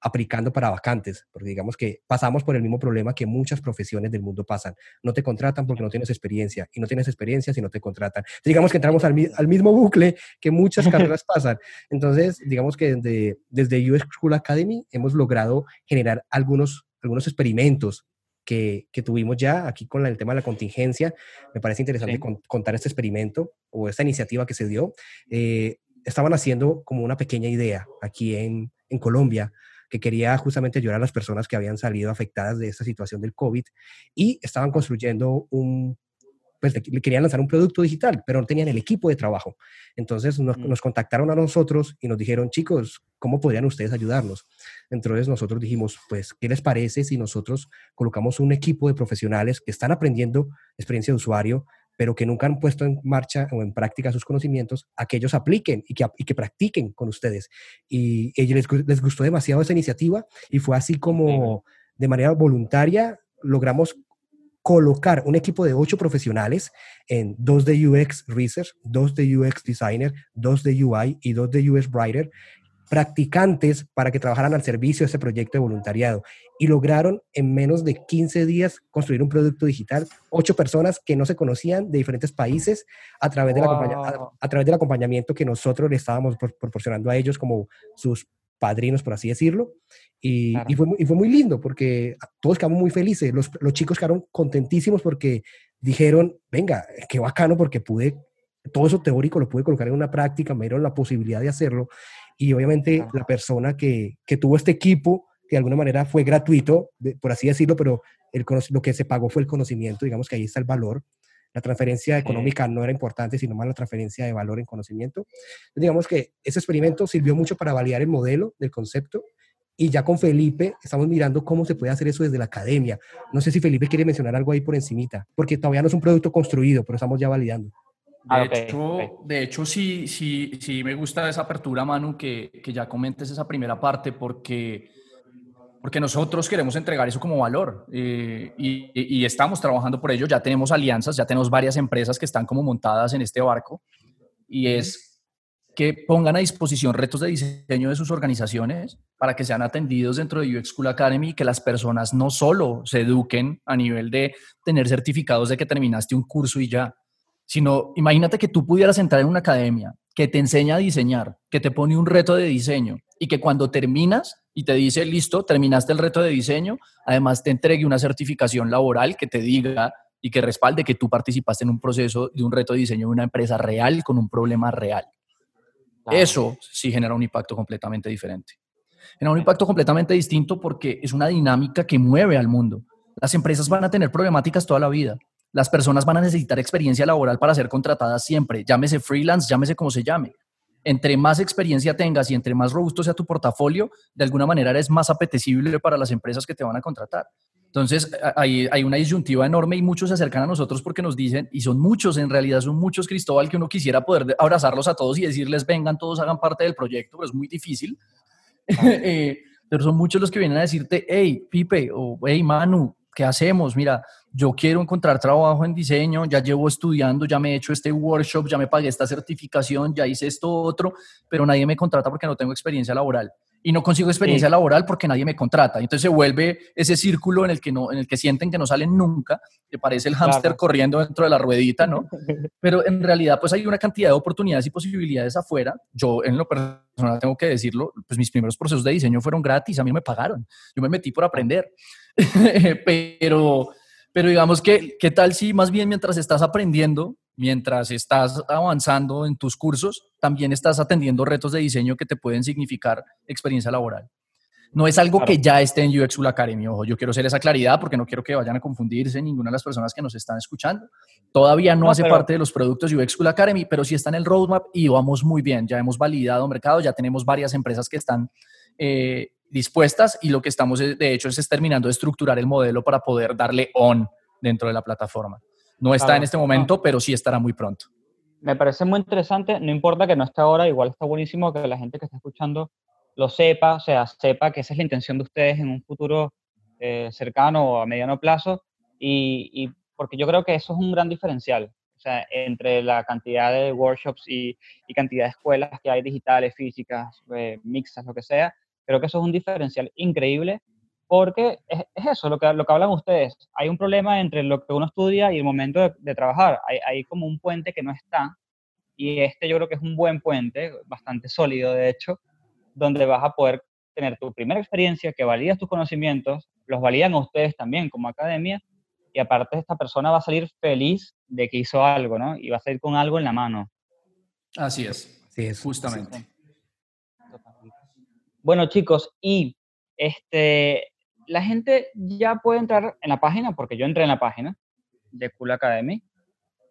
S4: aplicando para vacantes, porque digamos que pasamos por el mismo problema que muchas profesiones del mundo pasan. No te contratan porque no tienes experiencia y no tienes experiencia si no te contratan. digamos que entramos al, al, mismo bucle que muchas carreras pasan. Entonces, digamos que desde, desde US School Academy hemos logrado generar algunos, algunos experimentos que, que, tuvimos ya aquí con el tema de la contingencia. Me parece interesante sí. con, contar este experimento o esta iniciativa que se dio. Eh, estaban haciendo como una pequeña idea aquí en, en Colombia que quería justamente ayudar a las personas que habían salido afectadas de esta situación del COVID y estaban construyendo un, pues le querían lanzar un producto digital, pero no tenían el equipo de trabajo. Entonces nos,
S3: Mm.
S4: nos contactaron a nosotros y nos dijeron, chicos, ¿cómo podrían ustedes ayudarnos? Entonces nosotros dijimos, pues, ¿qué les parece si nosotros colocamos un equipo de profesionales que están aprendiendo experiencia de usuario, pero que nunca han puesto en marcha o en práctica sus conocimientos, a que ellos apliquen y que, y que practiquen con ustedes? Y ellos les, gu- les gustó demasiado esa iniciativa y fue así como de manera voluntaria logramos colocar un equipo de ocho profesionales en dos de UX Research, dos de UX Designer, dos de UI y dos de UX Writer, practicantes para que trabajaran al servicio de este proyecto de voluntariado. Y lograron en menos de 15 días construir un producto digital, ocho personas que no se conocían de diferentes países a través, del, acompaña- a-
S3: Wow.
S4: a través del acompañamiento que nosotros le estábamos pro- proporcionando a ellos como sus padrinos, por así decirlo. Y,
S3: Claro.
S4: y fue, muy- y fue muy lindo porque todos quedamos muy felices. Los, los chicos quedaron contentísimos porque dijeron, venga, qué bacano porque pude, todo eso teórico lo pude colocar en una práctica, me dieron la posibilidad de hacerlo. Y obviamente la persona que, que tuvo este equipo, que de alguna manera fue gratuito, de- por así decirlo, pero el, lo que se pagó fue el conocimiento, digamos que ahí está el valor. La transferencia
S3: Sí.
S4: económica no era importante, sino más la transferencia de valor en conocimiento. Entonces, digamos que ese experimento sirvió mucho para validar el modelo del concepto y ya con Felipe estamos mirando cómo se puede hacer eso desde la academia. No sé si Felipe quiere mencionar algo ahí por encimita, porque todavía no es un producto construido, pero estamos ya validando.
S5: De,
S3: Ah, ok,
S5: hecho, de hecho, sí, sí, sí me gusta esa apertura, Manu, que, que ya comentes esa primera parte, porque, porque nosotros queremos entregar eso como valor eh, y, y- y estamos trabajando por ello. Ya tenemos alianzas, ya tenemos varias empresas que están como montadas en este barco y es que pongan a disposición retos de diseño de sus organizaciones para que sean atendidos dentro de UX School Academy y que las personas no solo se eduquen a nivel de tener certificados de que terminaste un curso y ya, sino imagínate que tú pudieras entrar en una academia que te enseña a diseñar, que te pone un reto de diseño y que cuando terminas y te dice, listo, terminaste el reto de diseño, además te entregue una certificación laboral que te diga y que respalde que tú participaste en un proceso de un reto de diseño de una empresa real con un problema real.
S3: Claro.
S5: Eso sí genera un impacto completamente diferente. Genera un impacto completamente distinto porque es una dinámica que mueve al mundo. Las empresas van a tener problemáticas toda la vida. Las personas van a necesitar experiencia laboral para ser contratadas siempre, llámese freelance, llámese como se llame. Entre más experiencia tengas y entre más robusto sea tu portafolio, de alguna manera eres más apetecible para las empresas que te van a contratar. Entonces, hay, hay una disyuntiva enorme y muchos se acercan a nosotros porque nos dicen, y son muchos, en realidad son muchos, Cristóbal, que uno quisiera poder de- abrazarlos a todos y decirles, vengan, todos hagan parte del proyecto, pero es muy difícil. Eh, pero son muchos los que vienen a decirte, hey, Pipe, o hey, Manu, ¿qué hacemos? Mira, yo quiero encontrar trabajo en diseño, ya llevo estudiando, ya me he hecho este workshop, ya me pagué esta certificación, ya hice esto otro, pero nadie me contrata porque no tengo experiencia laboral. Y no consigo experiencia
S3: Sí.
S5: laboral porque nadie me contrata. Entonces se vuelve ese círculo en el que, no, en el que sienten que no salen nunca, que parece el hámster
S3: Claro.
S5: corriendo dentro de la ruedita, ¿no? Pero en realidad, pues hay una cantidad de oportunidades y posibilidades afuera. Yo, en lo personal, tengo que decirlo, pues mis primeros procesos de diseño fueron gratis, a mí me pagaron. Yo me metí por aprender. pero, pero digamos que, ¿qué tal si más bien mientras estás aprendiendo, mientras estás avanzando en tus cursos, también estás atendiendo retos de diseño que te pueden significar experiencia laboral? No es algo
S3: Claro.
S5: que ya esté en UX Academy, ojo, yo quiero hacer esa claridad porque no quiero que vayan a confundirse ninguna de las personas que nos están escuchando. Todavía no,
S3: No,
S5: hace
S3: pero-
S5: parte de los productos UX School Academy, pero sí está en el roadmap y vamos muy bien. Ya hemos validado mercado, ya tenemos varias empresas que están eh, dispuestas y lo que estamos, eh, de hecho, es terminando de estructurar el modelo para poder darle on dentro de la plataforma. No está
S3: Claro,
S5: en este
S3: no.
S5: momento, pero sí estará muy pronto.
S3: Me parece muy interesante, no importa que no esté ahora, igual está buenísimo que la gente que está escuchando lo sepa, o sea, sepa que esa es la intención de ustedes en un futuro eh, cercano o a mediano plazo, y, y porque yo creo que eso es un gran diferencial, o sea, entre la cantidad de workshops y, y cantidad de escuelas que hay digitales, físicas, eh, mixtas, lo que sea, creo que eso es un diferencial increíble, porque es, es eso, lo que, lo que hablan ustedes, hay un problema entre lo que uno estudia y el momento de, de trabajar, hay, hay como un puente que no está, y este yo creo que es un buen puente, bastante sólido de hecho, donde vas a poder tener tu primera experiencia, que validas tus conocimientos, los validan a ustedes también como academia, y aparte esta persona va a salir feliz de que hizo algo, ¿no? Y va a salir con algo en la mano.
S5: Así es,
S4: Sí, es,
S5: justamente.
S3: Bueno, chicos, y este, la gente ya puede entrar en la página, porque yo entré en la página de Cool Academy,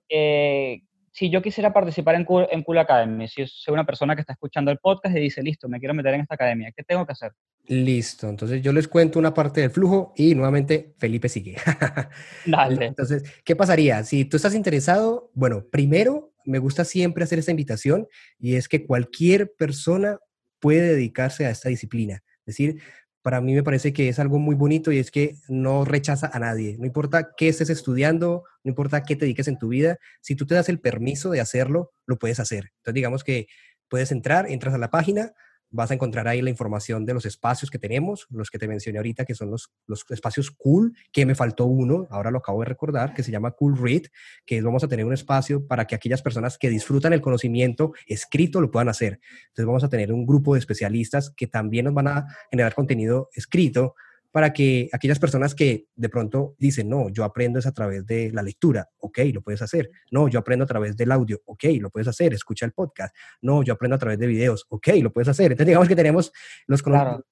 S3: eh, si yo quisiera participar en Cool, en cool Academy, si soy una persona que está escuchando el podcast y dice, listo, me quiero meter en esta academia, ¿qué tengo que hacer?
S4: Listo, entonces yo les cuento una parte del flujo y nuevamente Felipe sigue.
S3: Dale.
S4: Entonces, ¿qué pasaría? Si tú estás interesado, bueno, primero me gusta siempre hacer esta invitación y es que cualquier persona puede dedicarse a esta disciplina. Es decir, para mí me parece que es algo muy bonito y es que no rechaza a nadie. No importa qué estés estudiando, no importa qué te dediques en tu vida, si tú te das el permiso de hacerlo, lo puedes hacer. Entonces, digamos que puedes entrar, entras a la página, vas a encontrar ahí la información de los espacios que tenemos, los que te mencioné ahorita, que son los, los espacios cool, que me faltó uno, ahora lo acabo de recordar, que se llama Cool Read, que vamos a tener un espacio para que aquellas personas que disfrutan el conocimiento escrito lo puedan hacer. Entonces vamos a tener un grupo de especialistas que también nos van a generar contenido escrito para que aquellas personas que de pronto dicen, no, yo aprendo es a través de la lectura, ok, lo puedes hacer. No, yo aprendo a través del audio, ok, lo puedes hacer, escucha el podcast. No, yo aprendo a través de videos, ok, lo puedes hacer. Entonces digamos que tenemos los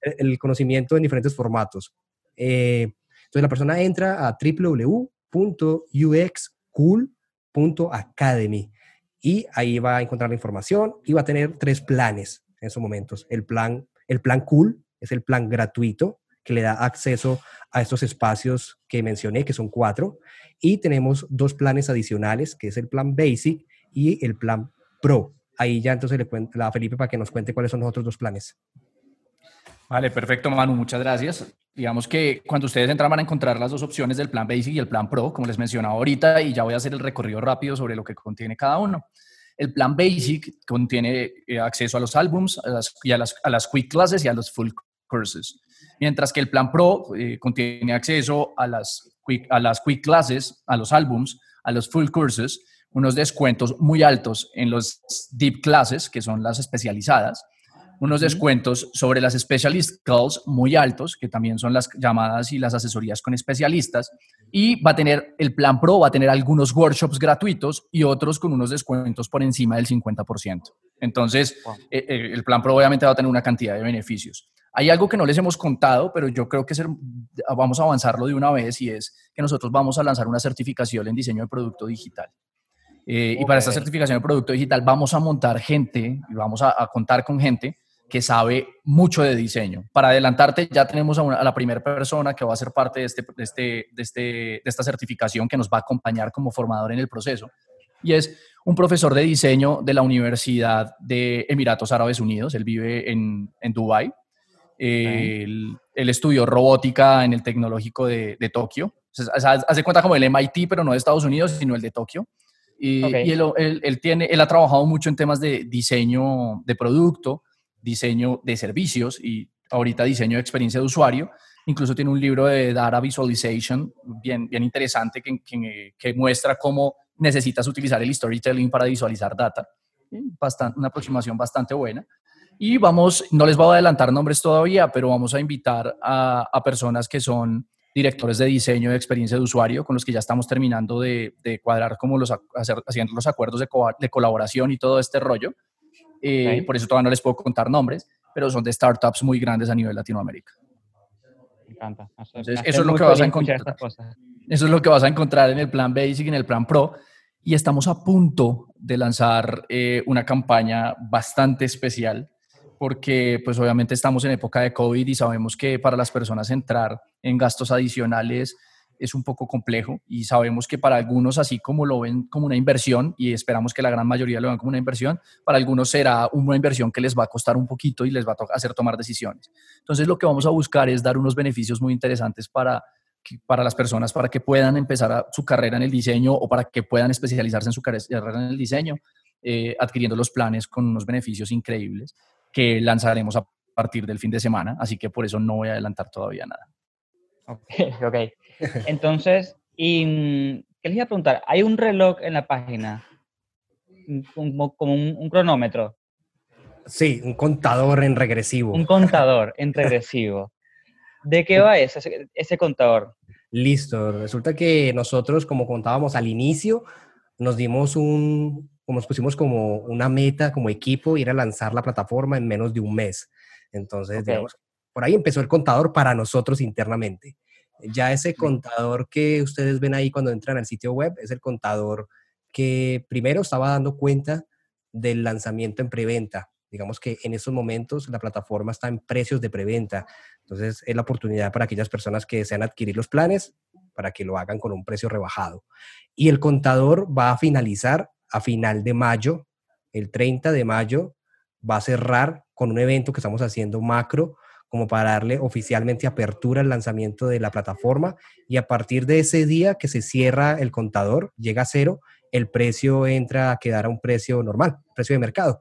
S4: el conocimiento en diferentes formatos. Eh, entonces la persona entra a www.uxcool.academy y ahí va a encontrar la información y va a tener tres planes en esos momentos. El plan, el plan cool es el plan gratuito, que le da acceso a estos espacios que mencioné, que son cuatro. Y tenemos dos planes adicionales, que es el plan Basic y el plan Pro. Ahí ya entonces le cuento a Felipe para que nos cuente cuáles son los otros dos planes.
S5: Vale, perfecto, Manu, muchas gracias. Digamos que cuando ustedes entran van a encontrar las dos opciones del plan Basic y el plan Pro, como les mencionaba ahorita, y ya voy a hacer el recorrido rápido sobre lo que contiene cada uno. El plan Basic contiene eh, acceso a los álbums y a las, a las quick classes y a los full courses mientras que el plan Pro eh, contiene acceso a las, quick, a las quick classes, a los álbums, a los full courses, unos descuentos muy altos en los deep classes, que son las especializadas, unos descuentos sobre las specialist calls muy altos, que también son las llamadas y las asesorías con especialistas, y va a tener, el plan Pro va a tener algunos workshops gratuitos y otros con unos descuentos por encima del 50%. Entonces, eh, eh, el plan Pro obviamente va a tener una cantidad de beneficios. Hay algo que no les hemos contado, pero yo creo que vamos a avanzarlo de una vez y es que nosotros vamos a lanzar una certificación en diseño de producto digital. Eh, y para esta certificación de producto digital vamos a montar gente y vamos a, contar con gente que sabe mucho de diseño. Para adelantarte, ya tenemos a, la primera persona que va a ser parte de, este, de, este, de, este, de esta certificación que nos va a acompañar como formador en el proceso. Y es un profesor de diseño de la Universidad de Emiratos Árabes Unidos. Él vive en, en Dubái él, estudió robótica en el tecnológico de, Tokio. hace cuenta como el MIT, pero no de Estados Unidos, sino el de Tokio. Y, él, tiene, él ha trabajado mucho en temas de diseño de producto, diseño de servicios y ahorita diseño de experiencia de usuario. Incluso tiene un libro de Data Visualization bien, bien interesante que, que, muestra cómo necesitas utilizar el storytelling para visualizar data. Bastante, una aproximación bastante buena. Y vamos, no les voy a adelantar nombres todavía, pero vamos a invitar a, personas que son directores de diseño de experiencia de usuario, con los que ya estamos terminando de, cuadrar como los, hacer, haciendo los acuerdos de, de, colaboración y todo este rollo. Eh, por eso todavía no les puedo contar nombres, pero son de startups muy grandes a nivel Latinoamérica.
S3: Me encanta.
S5: eso es lo que vas a encontrar. Eso es lo que vas a encontrar en el plan Basic y en el plan Pro. Y estamos a punto de lanzar eh, una campaña bastante especial porque pues obviamente estamos en época de COVID y sabemos que para las personas entrar en gastos adicionales es un poco complejo y sabemos que para algunos, así como lo ven como una inversión, y esperamos que la gran mayoría lo vean como una inversión, para algunos será una inversión que les va a costar un poquito y les va a hacer tomar decisiones. Entonces lo que vamos a buscar es dar unos beneficios muy interesantes para, para las personas, para que puedan empezar su carrera en el diseño o para que puedan especializarse en su carrera en el diseño, eh, adquiriendo los planes con unos beneficios increíbles que lanzaremos a partir del fin de semana, así que por eso no voy a adelantar todavía nada.
S3: Ok, ok. Entonces, y, mm, ¿qué les iba a preguntar? ¿Hay un reloj en la página? Como, como un, cronómetro.
S4: Sí, un contador en regresivo.
S3: Un contador en regresivo. ¿De qué va ese, ese contador?
S4: Listo, resulta que nosotros, como contábamos al inicio, nos dimos un, como nos pusimos como una meta, como equipo, ir a lanzar la plataforma en menos de un mes. Entonces, digamos, por ahí empezó el contador para nosotros internamente. Ya ese contador que ustedes ven ahí cuando entran al sitio web es el contador que primero estaba dando cuenta del lanzamiento en preventa. Digamos que en estos momentos la plataforma está en precios de preventa. Entonces es la oportunidad para aquellas personas que desean adquirir los planes para que lo hagan con un precio rebajado. Y el contador va a finalizar a final de mayo, el 30 de mayo, va a cerrar con un evento que estamos haciendo macro como para darle oficialmente apertura al lanzamiento de la plataforma. Y a partir de ese día que se cierra el contador, llega a cero, el precio entra a quedar a un precio normal, precio de mercado.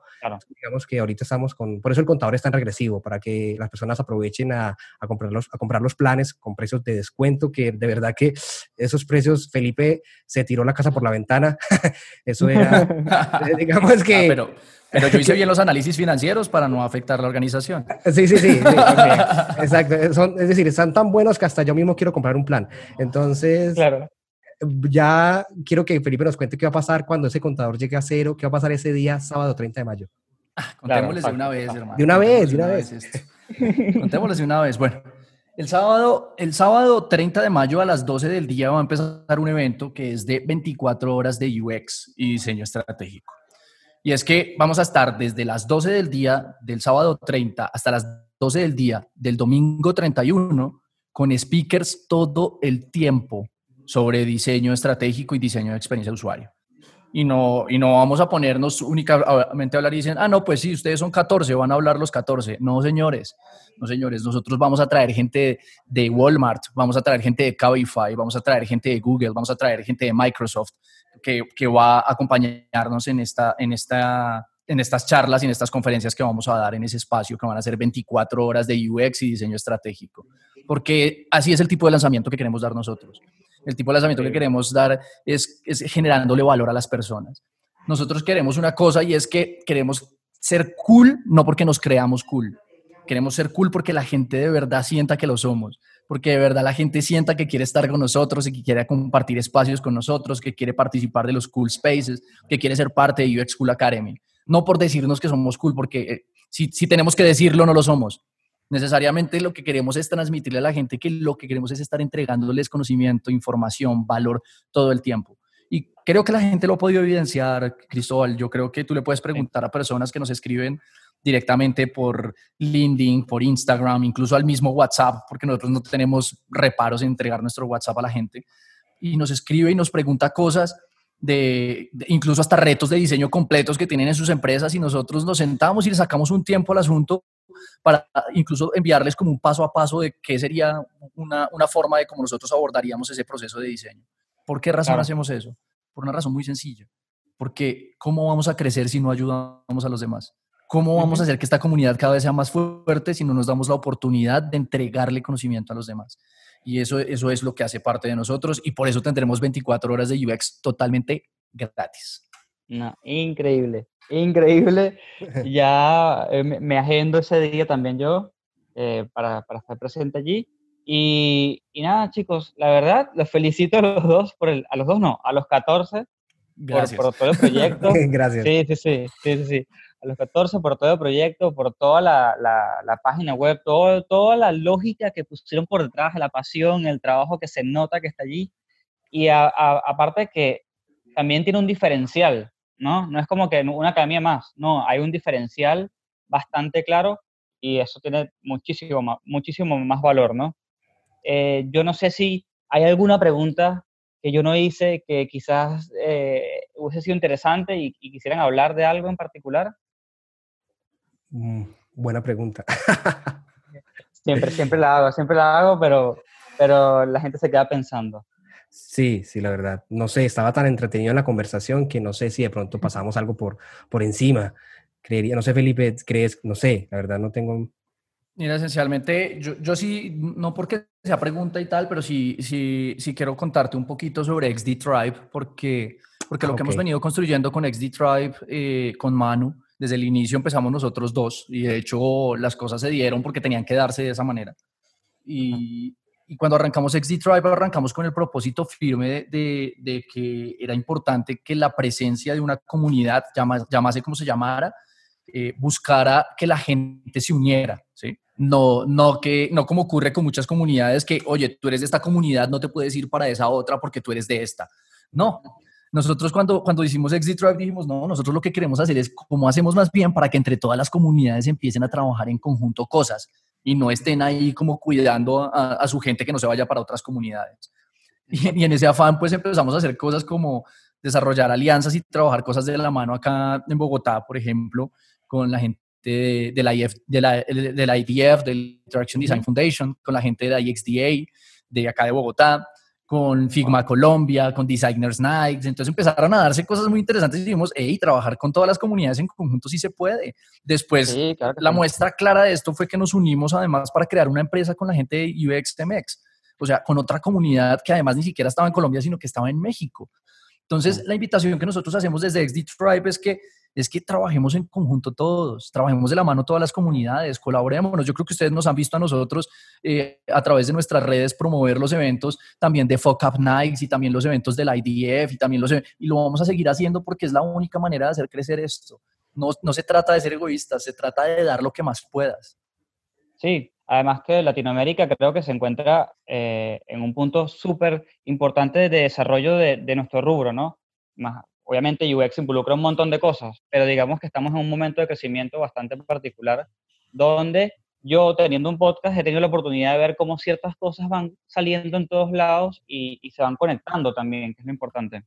S4: Digamos que ahorita estamos con, por eso el contador está en regresivo, para que las personas aprovechen a, a, comprar, los, a comprar los planes con precios de descuento, que de verdad que esos precios, Felipe se tiró la casa por la ventana. eso era, digamos que...
S5: Ah, pero, pero yo hice bien los análisis financieros para no afectar la organización.
S4: Sí, sí, sí. exacto. es decir, están tan buenos que hasta yo mismo quiero comprar un plan. Entonces, claro. Ya quiero que Felipe nos cuente qué va a pasar cuando ese contador llegue a cero, qué va a pasar ese día, sábado 30 de mayo.
S5: Ah, contémosles de una vez, hermano.
S4: De una vez, de una vez.
S5: contémosles de una vez. Bueno, el sábado, el sábado 30 de mayo a las 12 del día va a empezar un evento que es de 24 horas de UX y diseño estratégico. Y es que vamos a estar desde las 12 del día del sábado 30 hasta las 12 del día del domingo 31 con speakers todo el tiempo sobre diseño estratégico y diseño de experiencia de usuario. Y no, y no vamos a ponernos únicamente a hablar y dicen, ah, no, pues sí, ustedes son 14, van a hablar los 14. No, señores, no, señores, nosotros vamos a traer gente de Walmart, vamos a traer gente de Cabify, vamos a traer gente de Google, vamos a traer gente de Microsoft, que, va a acompañarnos en, esta, en, esta, en estas charlas y en estas conferencias que vamos a dar en ese espacio, que van a ser 24 horas de UX y diseño estratégico. Porque así es el tipo de lanzamiento que queremos dar nosotros. El tipo de lanzamiento que queremos dar es, es generándole valor a las personas. Nosotros queremos una cosa y es que queremos ser cool, no porque nos creamos cool. Queremos ser cool porque la gente de verdad sienta que lo somos porque de verdad la gente sienta que quiere estar con nosotros y que quiere compartir espacios con nosotros, que quiere participar de los cool spaces, que quiere ser parte de UX Cool Academy. No por decirnos que somos cool, porque eh, si, si tenemos que decirlo, no lo somos. Necesariamente lo que queremos es transmitirle a la gente que lo que queremos es estar entregándoles conocimiento, información, valor todo el tiempo. Y creo que la gente lo ha podido evidenciar, Cristóbal. Yo creo que tú le puedes preguntar a personas que nos escriben directamente por LinkedIn, por Instagram, incluso al mismo WhatsApp, porque nosotros no tenemos reparos en entregar nuestro WhatsApp a la gente. Y nos escribe y nos pregunta cosas de, incluso hasta retos de diseño completos que tienen en sus empresas y nosotros nos sentamos y le sacamos un tiempo al asunto para incluso enviarles como un paso a paso de qué sería una, una forma de cómo nosotros abordaríamos ese proceso de diseño. ¿Por qué razón hacemos eso? Por una razón muy sencilla. Porque ¿cómo vamos a crecer si no ayudamos a los demás? ¿Cómo vamos a hacer que esta comunidad cada vez sea más fuerte si no nos damos la oportunidad de entregarle conocimiento a los demás? Y eso, eso es lo que hace parte de nosotros y por eso tendremos 24 horas de UX totalmente gratis.
S3: No, increíble, increíble. ya eh, me agendo ese día también yo eh, para, para, estar presente allí. Y, y, nada, chicos, la verdad, los felicito a los dos, por el, a los dos no, a los 14 Por, por, todo el proyecto.
S4: Gracias.
S3: Sí, sí, sí, sí, sí, a los 14 por todo el proyecto, por toda la, la, página web, todo, toda la lógica que pusieron por detrás, la pasión, el trabajo que se nota que está allí. Y aparte que también tiene un diferencial, ¿no? No es como que una academia más, no, hay un diferencial bastante claro y eso tiene muchísimo más, muchísimo más valor, ¿no? Eh, yo no sé si hay alguna pregunta que yo no hice que quizás eh, hubiese sido interesante y, y, quisieran hablar de algo en particular.
S4: Mm, buena pregunta.
S3: siempre, siempre la hago, siempre la hago, pero, pero la gente se queda pensando.
S4: Sí, sí, la verdad. No sé, estaba tan entretenido en la conversación que no sé si de pronto pasamos algo por, por encima. Creería, no sé, Felipe, crees, no sé, la verdad no tengo...
S5: Mira, esencialmente, yo, yo sí, no porque sea pregunta y tal, pero sí, sí, sí quiero contarte un poquito sobre XD Tribe, porque, porque lo que hemos venido construyendo con XD Tribe, eh, con Manu, desde el inicio empezamos nosotros dos y de hecho las cosas se dieron porque tenían que darse de esa manera. Y, y cuando arrancamos XD Tribe, arrancamos con el propósito firme de, que era importante que la presencia de una comunidad, llamase como se llamara, eh, buscara que la gente se uniera, ¿sí? No, no, que, no como ocurre con muchas comunidades que, oye, tú eres de esta comunidad, no te puedes ir para esa otra porque tú eres de esta. No, nosotros cuando, cuando hicimos Exit Drive dijimos, no, nosotros lo que queremos hacer es cómo hacemos más bien para que entre todas las comunidades empiecen a trabajar en conjunto cosas y no estén ahí como cuidando a, su gente que no se vaya para otras comunidades. Y, y, en ese afán pues empezamos a hacer cosas como desarrollar alianzas y trabajar cosas de la mano acá en Bogotá, por ejemplo, con la gente de, la, IF, de, la, de la IDF, del Interaction Design Foundation, con la gente de la IXDA, de acá de Bogotá, con Figma Colombia, con Designers Nights. Entonces empezaron a darse cosas muy interesantes y dijimos, hey, trabajar con todas las comunidades en conjunto sí se puede. Después, la muestra clara de esto fue que nos unimos además para crear una empresa con la gente de UXMX, o sea, con otra comunidad que además ni siquiera estaba en Colombia, sino que estaba en México. Entonces, la invitación que nosotros hacemos desde XD Tribe es que es que trabajemos en conjunto todos, trabajemos de la mano todas las comunidades, colaborémonos. Yo creo que ustedes nos han visto a nosotros eh, a través de nuestras redes promover los eventos también de Fuck Up Nights y también los eventos del IDF y también los e, y lo vamos a seguir haciendo porque es la única manera de hacer crecer esto. No, no se trata de ser egoístas, se trata de dar lo que más puedas.
S3: Sí, además que Latinoamérica creo que se encuentra eh, en un punto súper importante de desarrollo de, de, nuestro rubro, ¿no? Más, obviamente UX involucra un montón de cosas, pero digamos que estamos en un momento de crecimiento bastante particular donde yo teniendo un podcast he tenido la oportunidad de ver cómo ciertas cosas van saliendo en todos lados y, se van conectando también, que es lo importante.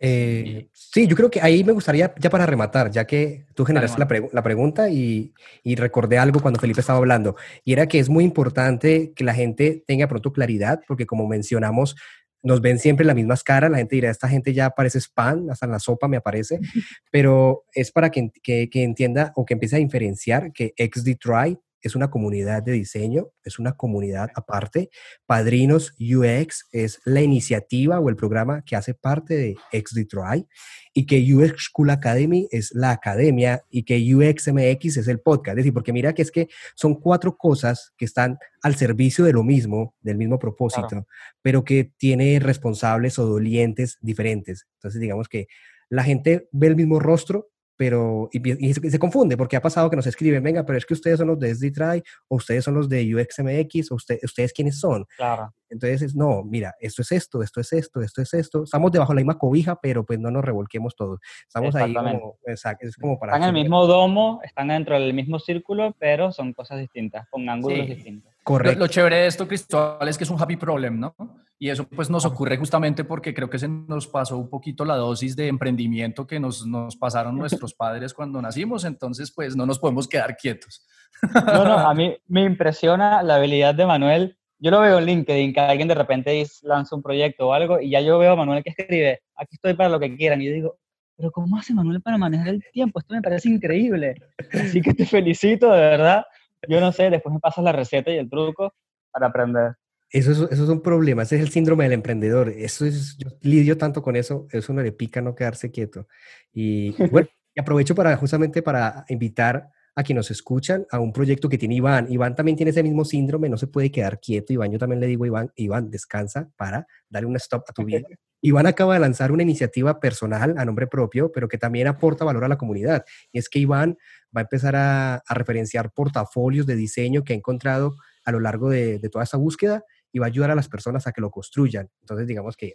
S4: Eh, sí, yo creo que ahí me gustaría, ya para rematar, ya que tú generaste la, la, pregunta y, y, recordé algo cuando Felipe estaba hablando, y era que es muy importante que la gente tenga pronto claridad, porque como mencionamos, nos ven siempre las mismas caras, la gente dirá, esta gente ya parece spam, hasta en la sopa me aparece, pero es para que, que, que entienda o que empiece a diferenciar que XD Try es una comunidad de diseño, es una comunidad aparte. Padrinos UX es la iniciativa o el programa que hace parte de XDTry y que UX School Academy es la academia y que UXMX es el podcast. Es decir, porque mira que es que son cuatro cosas que están al servicio de lo mismo, del mismo propósito, pero que tiene responsables o dolientes diferentes. Entonces, digamos que la gente ve el mismo rostro, pero y, se, confunde porque ha pasado que nos escriben, venga, pero es que ustedes son los de SDTry o ustedes son los de UXMX o usted, ustedes quiénes son.
S3: Claro.
S4: Entonces, no, mira, esto es esto, esto es esto, esto es esto. Estamos debajo de la misma cobija, pero pues no nos revolquemos todos. Estamos ahí como, exacto, es como para...
S3: Están en el mismo domo, están dentro del mismo círculo, pero son cosas distintas, con ángulos distintos.
S5: Correcto. Lo, lo, chévere de esto, Cristóbal, es que es un happy problem, ¿no? Y eso pues nos ocurre justamente porque creo que se nos pasó un poquito la dosis de emprendimiento que nos, nos pasaron nuestros padres cuando nacimos, entonces pues no nos podemos quedar quietos.
S3: No, no, a mí me impresiona la habilidad de Manuel. Yo lo veo en LinkedIn, que alguien de repente lanza un proyecto o algo y ya yo veo a Manuel que escribe, aquí estoy para lo que quieran. Y yo digo, pero ¿cómo hace Manuel para manejar el tiempo? Esto me parece increíble. Así que te felicito, de verdad. Yo no sé, después me pasas la receta y el truco para aprender.
S4: Eso es, eso es un problema, ese es el síndrome del emprendedor. Eso es, yo lidio tanto con eso, eso no le pica no quedarse quieto. Y bueno, y aprovecho para justamente para invitar a quienes nos escuchan a un proyecto que tiene Iván. Iván también tiene ese mismo síndrome, no se puede quedar quieto. Iván, yo también le digo, Iván, Iván, descansa para darle un stop a tu vida. Iván acaba de lanzar una iniciativa personal a nombre propio, pero que también aporta valor a la comunidad. Y es que Iván va a empezar a, a referenciar portafolios de diseño que ha encontrado a lo largo de, de toda esta búsqueda y va a ayudar a las personas a que lo construyan. Entonces, digamos que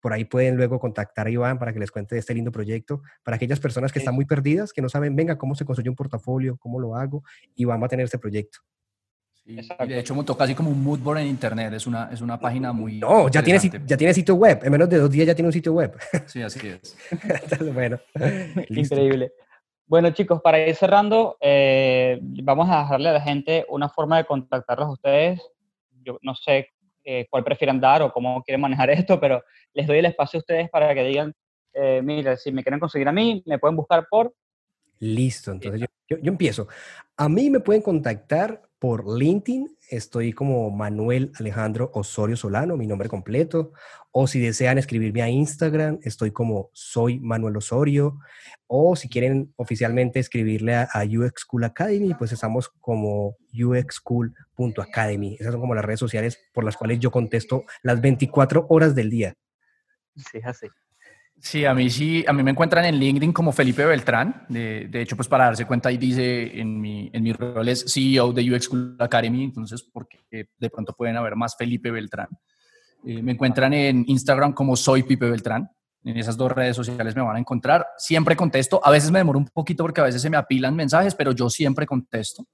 S4: por ahí pueden luego contactar a Iván para que les cuente de este lindo proyecto. Para aquellas personas que están muy perdidas, que no saben, venga, cómo se construye un portafolio, cómo lo hago, Iván va a tener este proyecto.
S5: de hecho montó casi como un mood board en internet, es una, es una página muy...
S4: No, ya tiene, ya tiene sitio web, en menos de dos días ya tiene un sitio web.
S5: Sí, así es.
S3: bueno, increíble. Bueno, chicos, para ir cerrando, eh, vamos a dejarle a la gente una forma de contactarlos a ustedes yo no sé eh, cuál prefieren dar o cómo quieren manejar esto, pero les doy el espacio a ustedes para que digan, eh, mira, si me quieren conseguir a mí, me pueden buscar por...
S4: Listo, entonces yo, yo, empiezo. A mí me pueden contactar por LinkedIn, estoy como Manuel Alejandro Osorio Solano, mi nombre completo, o si desean escribirme a Instagram, estoy como soy Manuel Osorio, o si quieren oficialmente escribirle a, UX School Academy, pues estamos como uxschool.academy. Esas son como las redes sociales por las cuales yo contesto las 24 horas del día.
S3: Sí, así.
S5: Sí, a mí sí, a mí me encuentran en LinkedIn como Felipe Beltrán. De, de hecho, pues para darse cuenta ahí dice en mi, en mi rol es CEO de UX School Academy, entonces porque de pronto pueden haber más Felipe Beltrán. Eh, me encuentran en Instagram como soy Pipe Beltrán. En esas dos redes sociales me van a encontrar. Siempre contesto. A veces me demoro un poquito porque a veces se me apilan mensajes, pero yo siempre contesto.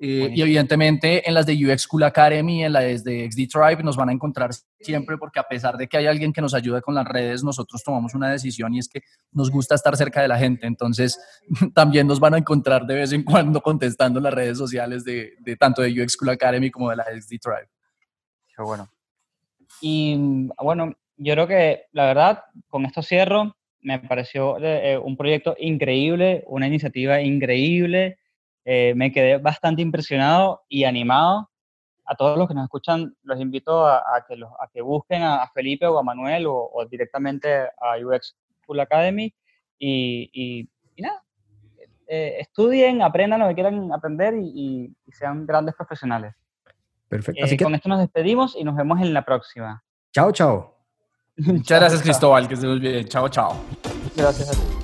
S5: Eh, y evidentemente en las de UX School Academy, en las de XD Tribe, nos van a encontrar siempre porque a pesar de que hay alguien que nos ayude con las redes, nosotros tomamos una decisión y es que nos gusta estar cerca de la gente. Entonces también nos van a encontrar de vez en cuando contestando las redes sociales de, de tanto de UX School Academy como de la XD Tribe.
S3: Qué bueno. Y bueno, yo creo que la verdad, con esto cierro, me pareció eh, un proyecto increíble, una iniciativa increíble eh, me quedé bastante impresionado y animado. A todos los que nos escuchan, los invito a, que, los, a que busquen a, Felipe o a Manuel o, directamente a UX School Academy y, y, nada, eh, estudien, aprendan lo que quieran aprender y, sean grandes profesionales.
S4: Perfecto.
S3: Eh, Así que con esto nos despedimos y nos vemos en la próxima.
S4: Chao, chao.
S5: Muchas gracias, Cristóbal. Que estén bien. Chao, chao.
S3: Gracias a ti.